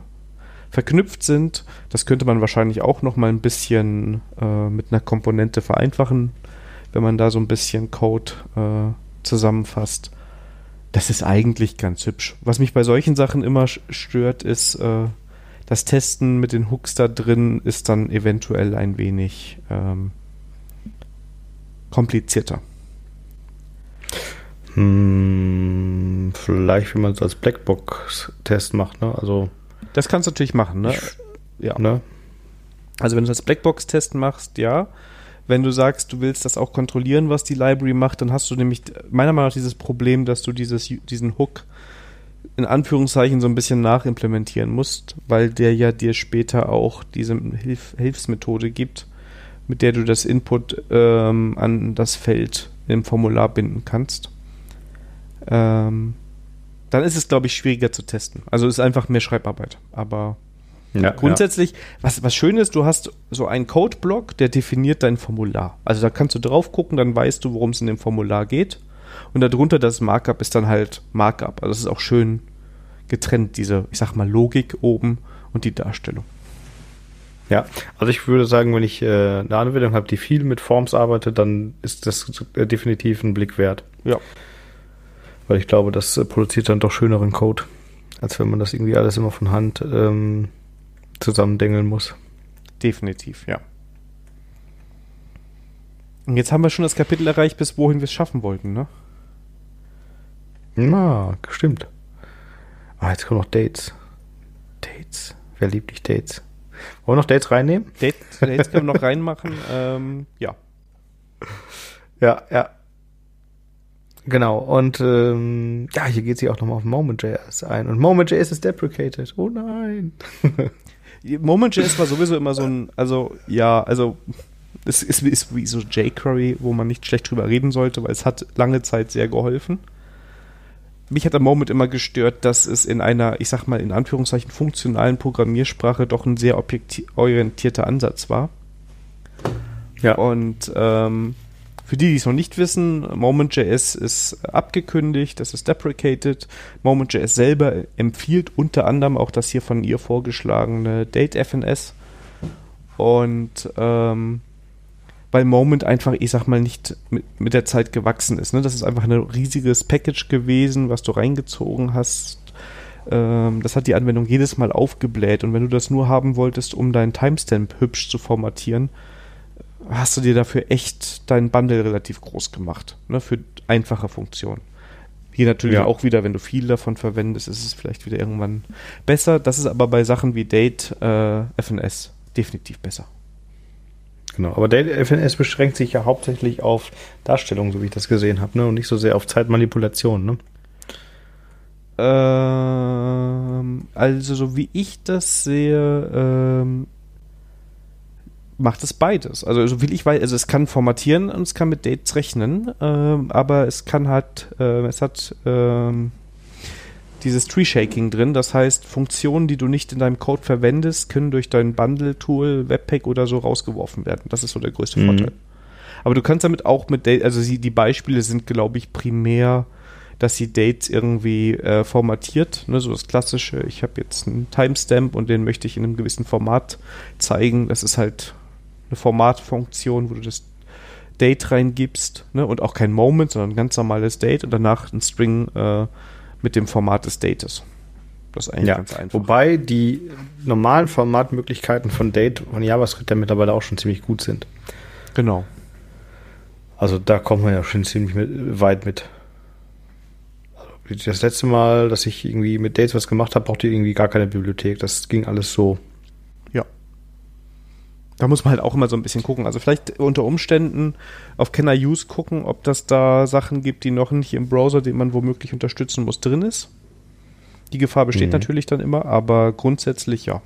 verknüpft sind. Das könnte man wahrscheinlich auch noch mal ein bisschen äh, mit einer Komponente vereinfachen, wenn man da so ein bisschen Code äh, zusammenfasst. Das ist eigentlich ganz hübsch. Was mich bei solchen Sachen immer stört, ist, äh, das Testen mit den Hooks da drin ist dann eventuell ein wenig ähm, komplizierter. Hm, vielleicht, wenn man es als Blackbox-Test macht, ne? Also. Das kannst du natürlich machen, ne? ja. Ne? Also wenn du das als Blackbox-Test machst, ja. Wenn du sagst, du willst das auch kontrollieren, was die Library macht, dann hast du nämlich meiner Meinung nach dieses Problem, dass du dieses, diesen Hook in Anführungszeichen so ein bisschen nachimplementieren musst, weil der ja dir später auch diese Hilf Hilfsmethode gibt, mit der du das Input ähm, an das Feld im Formular binden kannst. Ähm, dann ist es, glaube ich, schwieriger zu testen. Also ist einfach mehr Schreibarbeit. Aber ja, grundsätzlich, ja. Was, was schön ist, du hast so einen Codeblock, der definiert dein Formular. Also da kannst du drauf gucken, dann weißt du, worum es in dem Formular geht. Und darunter das Markup ist dann halt Markup. Also das ist auch schön getrennt, diese, ich sag mal, Logik oben und die Darstellung. Ja, also ich würde sagen, wenn ich äh, eine Anwendung habe, die viel mit Forms arbeitet, dann ist das äh, definitiv ein Blick wert. Ja. Weil ich glaube, das äh, produziert dann doch schöneren Code, als wenn man das irgendwie alles immer von Hand ähm, zusammendengeln muss. Definitiv, ja. Und jetzt haben wir schon das Kapitel erreicht, bis wohin wir es schaffen wollten, ne? Na, stimmt. Ah, jetzt kommen noch Dates. Dates. Wer liebt nicht Dates? Wollen wir noch Dates reinnehmen? Dates, Dates können wir noch reinmachen. Ähm, ja. Ja, ja. Genau. Und ähm, ja, hier geht sie auch nochmal auf Moment.js ein. Und Moment.js ist deprecated. Oh nein. Moment.js war sowieso immer so ein, also ja, also es ist, ist wie so jQuery, wo man nicht schlecht drüber reden sollte, weil es hat lange Zeit sehr geholfen mich hat am Moment immer gestört, dass es in einer, ich sag mal, in Anführungszeichen funktionalen Programmiersprache doch ein sehr objektorientierter Ansatz war. Ja. Und ähm, für die, die es noch nicht wissen, Moment.js ist abgekündigt, das ist deprecated. Moment.js selber empfiehlt unter anderem auch das hier von ihr vorgeschlagene Date-FNS. Und ähm, weil Moment einfach, ich sag mal, nicht mit, mit der Zeit gewachsen ist. Ne? Das ist einfach ein riesiges Package gewesen, was du reingezogen hast. Ähm, das hat die Anwendung jedes Mal aufgebläht. Und wenn du das nur haben wolltest, um deinen Timestamp hübsch zu formatieren, hast du dir dafür echt deinen Bundle relativ groß gemacht. Ne? Für einfache Funktionen. Hier natürlich ja. auch wieder, wenn du viel davon verwendest, ist es vielleicht wieder irgendwann besser. Das ist aber bei Sachen wie Date, äh, FNS definitiv besser. Genau, aber der FNS beschränkt sich ja hauptsächlich auf Darstellung, so wie ich das gesehen habe, ne? Und nicht so sehr auf Zeitmanipulation, ne? Ähm, also, so wie ich das sehe, ähm, macht es beides. Also, so will ich weiß, also es kann formatieren und es kann mit Dates rechnen, ähm, aber es kann halt, äh, es hat ähm, dieses Tree-Shaking drin. Das heißt, Funktionen, die du nicht in deinem Code verwendest, können durch dein Bundle-Tool, Webpack oder so rausgeworfen werden. Das ist so der größte mhm. Vorteil. Aber du kannst damit auch mit, also die Beispiele sind, glaube ich, primär dass sie Dates irgendwie äh, formatiert, ne, so das klassische, ich habe jetzt einen Timestamp und den möchte ich in einem gewissen Format zeigen. Das ist halt eine Formatfunktion, wo du das Date reingibst ne, und auch kein Moment, sondern ein ganz normales Date und danach ein String äh, mit dem Format des Dates. Das ist eigentlich ja, ganz einfach. Wobei die normalen Formatmöglichkeiten von Date von JavaScript ja mittlerweile auch schon ziemlich gut sind. Genau. Also da kommt man ja schon ziemlich mit, weit mit das letzte Mal, dass ich irgendwie mit Dates was gemacht habe, brauchte ich irgendwie gar keine Bibliothek. Das ging alles so. Da muss man halt auch immer so ein bisschen gucken. Also vielleicht unter Umständen auf Can I Use gucken, ob das da Sachen gibt, die noch nicht im Browser, den man womöglich unterstützen muss, drin ist. Die Gefahr besteht mhm. natürlich dann immer, aber grundsätzlich ja.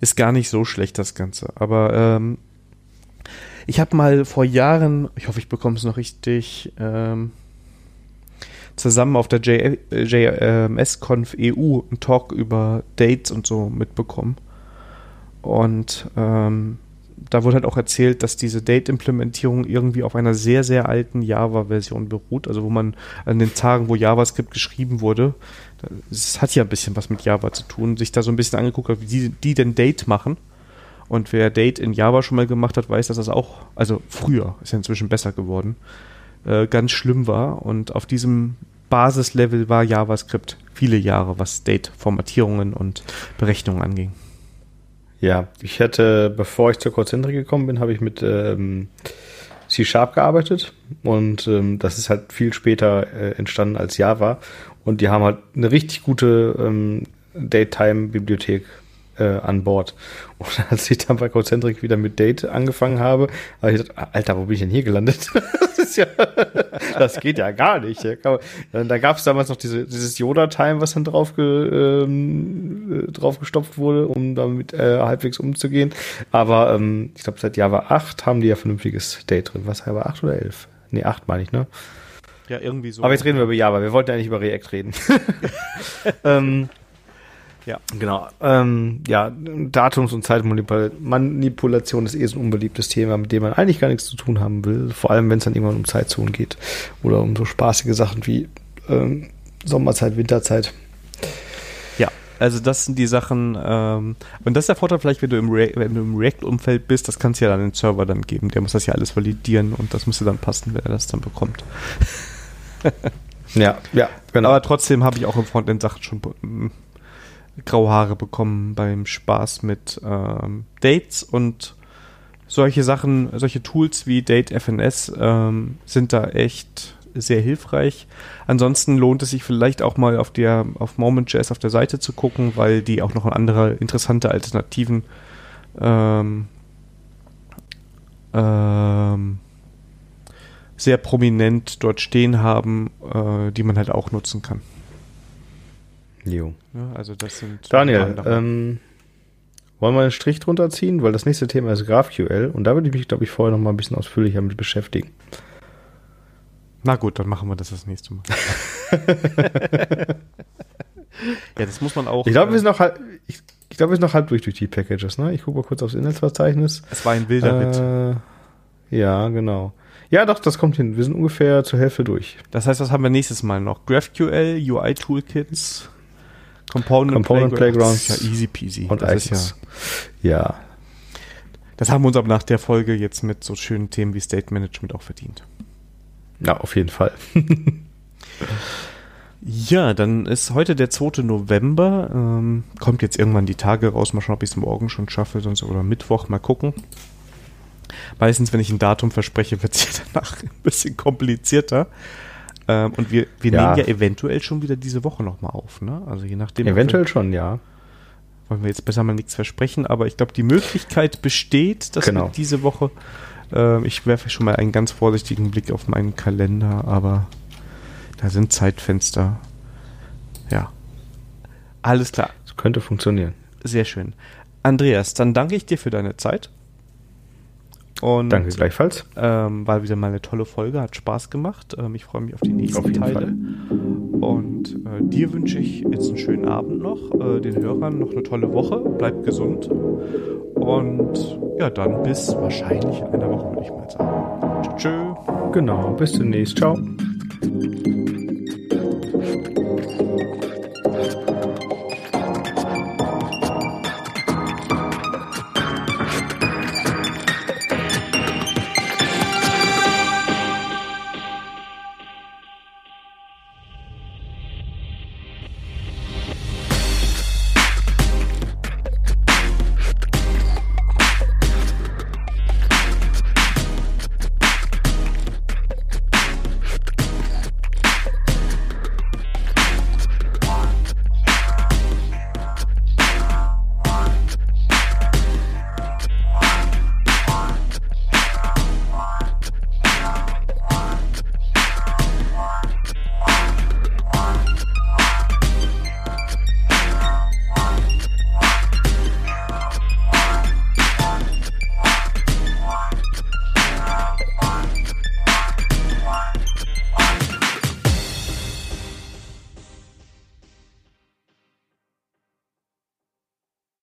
Ist gar nicht so schlecht, das Ganze. Aber ähm, ich habe mal vor Jahren, ich hoffe, ich bekomme es noch richtig, ähm, zusammen auf der JMS-Conf EU einen Talk über Dates und so mitbekommen. Und ähm, da wurde halt auch erzählt, dass diese Date-Implementierung irgendwie auf einer sehr, sehr alten Java-Version beruht. Also wo man an den Tagen, wo JavaScript geschrieben wurde, das hat ja ein bisschen was mit Java zu tun, sich da so ein bisschen angeguckt hat, wie die, die denn Date machen. Und wer Date in Java schon mal gemacht hat, weiß, dass das auch, also früher, ist ja inzwischen besser geworden, äh, ganz schlimm war. Und auf diesem Basislevel war JavaScript viele Jahre, was Date-Formatierungen und Berechnungen anging. Ja, ich hätte, bevor ich zur Concentric gekommen bin, habe ich mit ähm, C-Sharp gearbeitet und ähm, das ist halt viel später äh, entstanden als Java und die haben halt eine richtig gute ähm, Datetime-Bibliothek äh, an Bord. Und als ich dann bei Concentric wieder mit Date angefangen habe, habe ich gedacht, Alter, wo bin ich denn hier gelandet? das, ja, das geht ja gar nicht. Da gab es damals noch diese, dieses Yoda-Time, was dann drauf, ge, ähm, drauf gestopft wurde, um damit äh, halbwegs umzugehen. Aber ähm, ich glaube, seit Java 8 haben die ja vernünftiges Date drin. Was, Java 8 oder 11? Nee, 8 meine ich, ne? Ja, irgendwie so. Aber jetzt reden wir über Java. Wir wollten ja nicht über React reden. ähm, ja. Genau. Ähm, ja, Datums- und Zeitmanipulation ist eh so ein unbeliebtes Thema, mit dem man eigentlich gar nichts zu tun haben will. Vor allem, wenn es dann irgendwann um Zeitzonen geht. Oder um so spaßige Sachen wie ähm, Sommerzeit, Winterzeit. Ja, also das sind die Sachen, ähm, und das ist der Vorteil vielleicht, wenn du im, Re wenn du im React-Umfeld bist, das kannst du ja dann den Server dann geben. Der muss das ja alles validieren und das müsste dann passen, wenn er das dann bekommt. ja, ja, genau. Aber trotzdem habe ich auch im Frontend Sachen schon graue Haare bekommen beim Spaß mit ähm, Dates und solche Sachen, solche Tools wie Date FNS ähm, sind da echt sehr hilfreich. Ansonsten lohnt es sich vielleicht auch mal auf der auf Moment.js auf der Seite zu gucken, weil die auch noch andere interessante Alternativen ähm, ähm, sehr prominent dort stehen haben, äh, die man halt auch nutzen kann. Jo. Ja, also das sind. Daniel, ähm, wollen wir einen Strich drunter ziehen? Weil das nächste Thema ist GraphQL und da würde ich mich, glaube ich, vorher noch mal ein bisschen ausführlicher mit beschäftigen. Na gut, dann machen wir das das nächste Mal. ja, das muss man auch. Ich glaube, wir sind noch halb, ich, ich glaube, wir sind noch halb durch durch die Packages, ne? Ich gucke mal kurz aufs Inhaltsverzeichnis. Es war ein wilder äh, Ritt. Ja, genau. Ja, doch, das kommt hin. Wir sind ungefähr zur Hälfte durch. Das heißt, was haben wir nächstes Mal noch? GraphQL, UI-Toolkits, Component, Component Playgrounds. Ja, easy peasy. Und das ist ja, ja. Das haben wir uns aber nach der Folge jetzt mit so schönen Themen wie State Management auch verdient. Ja, auf jeden Fall. ja, dann ist heute der 2. November. Ähm, kommt jetzt irgendwann die Tage raus. Mal schauen, ob ich es morgen schon schaffe, sonst oder Mittwoch. Mal gucken. Meistens, wenn ich ein Datum verspreche, wird es ja danach ein bisschen komplizierter. Ähm, und wir, wir ja. nehmen ja eventuell schon wieder diese Woche nochmal auf, ne? Also je nachdem. Eventuell schon, ja. Wollen wir jetzt besser mal nichts versprechen, aber ich glaube, die Möglichkeit besteht, dass genau. wir diese Woche. Äh, ich werfe schon mal einen ganz vorsichtigen Blick auf meinen Kalender, aber da sind Zeitfenster. Ja. Alles klar. Das könnte funktionieren. Sehr schön. Andreas, dann danke ich dir für deine Zeit. Und, Danke gleichfalls. Ähm, war wieder mal eine tolle Folge, hat Spaß gemacht. Ähm, ich freue mich auf die nächsten auf jeden Teile. Fall. Und äh, dir wünsche ich jetzt einen schönen Abend noch, äh, den Hörern noch eine tolle Woche. Bleibt gesund. Und ja, dann bis wahrscheinlich in einer Woche, würde ich mal sagen. Tschö. Genau, bis demnächst. Ciao.